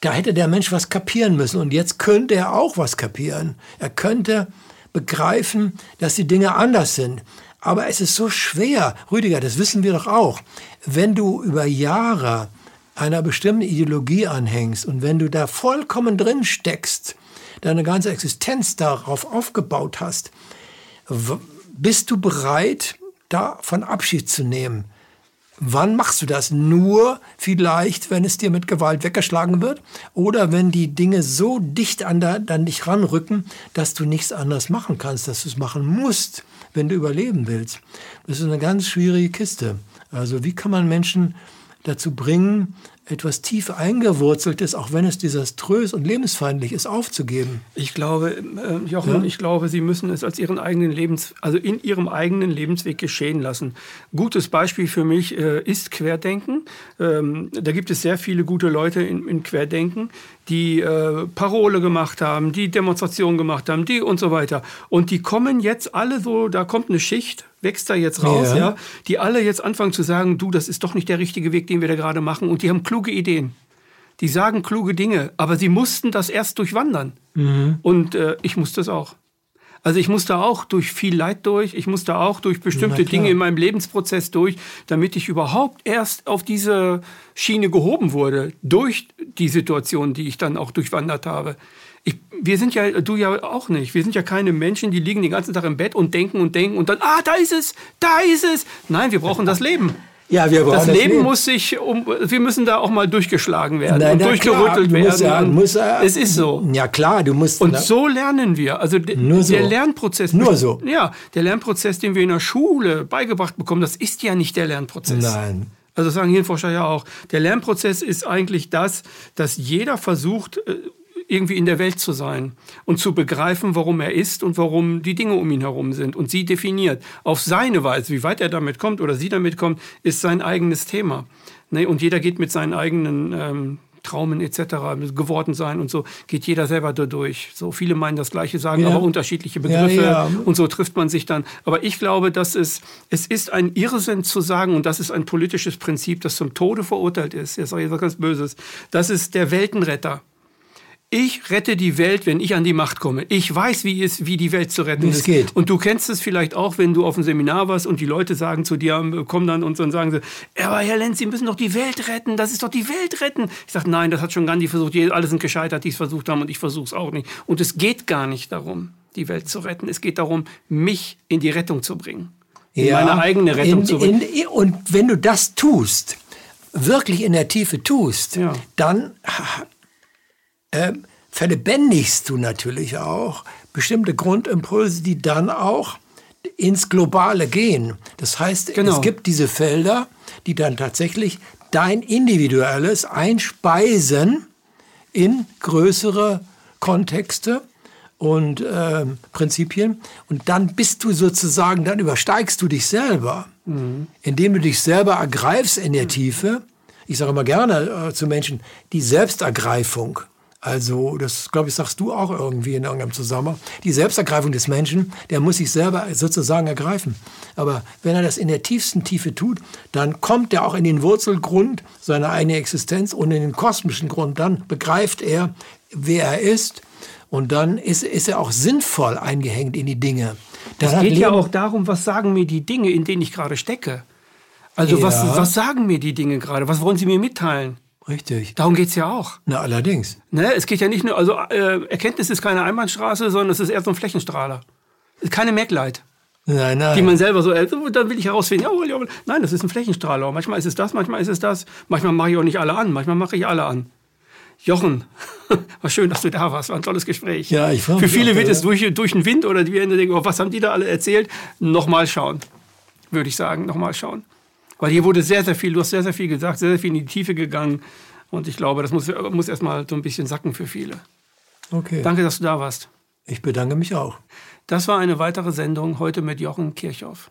da hätte der Mensch was kapieren müssen. Und jetzt könnte er auch was kapieren. Er könnte begreifen, dass die Dinge anders sind. Aber es ist so schwer, Rüdiger, das wissen wir doch auch, wenn du über Jahre einer bestimmten Ideologie anhängst und wenn du da vollkommen drin steckst, deine ganze Existenz darauf aufgebaut hast, bist du bereit, davon Abschied zu nehmen? Wann machst du das? Nur vielleicht, wenn es dir mit Gewalt weggeschlagen wird oder wenn die Dinge so dicht an, da, an dich ranrücken, dass du nichts anderes machen kannst, dass du es machen musst, wenn du überleben willst. Das ist eine ganz schwierige Kiste. Also wie kann man Menschen dazu bringen, etwas tief eingewurzeltes, auch wenn es desaströs und lebensfeindlich ist, aufzugeben.
Ich glaube, äh, Jochen, ja? ich glaube, Sie müssen es als Ihren eigenen Lebens, also in Ihrem eigenen Lebensweg geschehen lassen. Gutes Beispiel für mich äh, ist Querdenken. Ähm, da gibt es sehr viele gute Leute in, in Querdenken, die äh, Parole gemacht haben, die Demonstrationen gemacht haben, die und so weiter. Und die kommen jetzt alle so, da kommt eine Schicht, wächst da jetzt raus, ja. ja, die alle jetzt anfangen zu sagen, du, das ist doch nicht der richtige Weg, den wir da gerade machen. Und die haben kluge Ideen. Die sagen kluge Dinge, aber sie mussten das erst durchwandern. Mhm. Und äh, ich musste es auch. Also ich musste auch durch viel Leid durch, ich musste auch durch bestimmte Dinge in meinem Lebensprozess durch, damit ich überhaupt erst auf diese Schiene gehoben wurde, durch die Situation, die ich dann auch durchwandert habe. Ich, wir sind ja, du ja auch nicht. Wir sind ja keine Menschen, die liegen den ganzen Tag im Bett und denken und denken und dann, ah, da ist es, da ist es. Nein, wir brauchen das Leben.
Ja, wir
das, das Leben, Leben muss sich um, wir müssen da auch mal durchgeschlagen werden
Nein,
und durchgerüttelt
klar,
werden.
Ja, muss, äh,
es ist so.
Ja klar, du musst.
Und na, so lernen wir. Also nur so. der Lernprozess.
Nur so.
Ja, der Lernprozess, den wir in der Schule beigebracht bekommen, das ist ja nicht der Lernprozess.
Nein.
Also das sagen Hirnforscher ja auch. Der Lernprozess ist eigentlich das, dass jeder versucht, äh, irgendwie in der Welt zu sein und zu begreifen, warum er ist und warum die Dinge um ihn herum sind und sie definiert. Auf seine Weise, wie weit er damit kommt oder sie damit kommt, ist sein eigenes Thema. Ne? Und jeder geht mit seinen eigenen ähm, Traumen etc. geworden sein und so geht jeder selber da durch. So viele meinen das Gleiche, sagen ja. aber unterschiedliche Begriffe ja, ja. und so trifft man sich dann. Aber ich glaube, dass es es ist ein Irrsinn zu sagen und das ist ein politisches Prinzip, das zum Tode verurteilt ist. Jetzt sage ich was ganz Böses. Das ist der Weltenretter. Ich rette die Welt, wenn ich an die Macht komme. Ich weiß, wie es, wie die Welt zu retten wie ist.
Geht.
Und du kennst es vielleicht auch, wenn du auf einem Seminar warst und die Leute sagen zu dir, kommen dann und dann sagen sie, aber Herr Lenz, Sie müssen doch die Welt retten. Das ist doch die Welt retten. Ich sage, nein, das hat schon Gandhi versucht. Alle sind gescheitert, die es versucht haben und ich versuche es auch nicht. Und es geht gar nicht darum, die Welt zu retten. Es geht darum, mich in die Rettung zu bringen. In ja, meine eigene Rettung
in,
zu bringen.
In, und wenn du das tust, wirklich in der Tiefe tust, ja. dann äh, verlebendigst du natürlich auch bestimmte Grundimpulse, die dann auch ins Globale gehen. Das heißt, genau. es gibt diese Felder, die dann tatsächlich dein individuelles einspeisen in größere Kontexte und äh, Prinzipien. Und dann bist du sozusagen, dann übersteigst du dich selber, mhm. indem du dich selber ergreifst in der mhm. Tiefe. Ich sage immer gerne äh, zu Menschen, die Selbstergreifung also, das glaube ich, sagst du auch irgendwie in irgendeinem Zusammenhang. Die Selbstergreifung des Menschen, der muss sich selber sozusagen ergreifen. Aber wenn er das in der tiefsten Tiefe tut, dann kommt er auch in den Wurzelgrund seiner eigenen Existenz und in den kosmischen Grund. Dann begreift er, wer er ist. Und dann ist, ist er auch sinnvoll eingehängt in die Dinge.
Das es geht ja auch darum, was sagen mir die Dinge, in denen ich gerade stecke. Also ja. was, was sagen mir die Dinge gerade? Was wollen sie mir mitteilen?
Richtig.
Darum geht es ja auch.
Na, allerdings.
Ne, es geht ja nicht nur, also äh, Erkenntnis ist keine Einbahnstraße, sondern es ist eher so ein Flächenstrahler. Keine Maglite.
Nein, nein.
Die man selber so, äh, dann will ich herausfinden, ja, ja, nein, das ist ein Flächenstrahler. Manchmal ist es das, manchmal ist es das. Manchmal mache ich auch nicht alle an, manchmal mache ich alle an. Jochen, war schön, dass du da warst. War ein tolles Gespräch.
Ja, ich
Für viele wird es durch, durch den Wind oder die werden denken, oh, was haben die da alle erzählt? Nochmal schauen, würde ich sagen. Nochmal schauen. Weil hier wurde sehr, sehr viel, du hast sehr, sehr viel gesagt, sehr, sehr viel in die Tiefe gegangen. Und ich glaube, das muss, muss erstmal so ein bisschen sacken für viele.
Okay.
Danke, dass du da warst.
Ich bedanke mich auch.
Das war eine weitere Sendung heute mit Jochen Kirchhoff.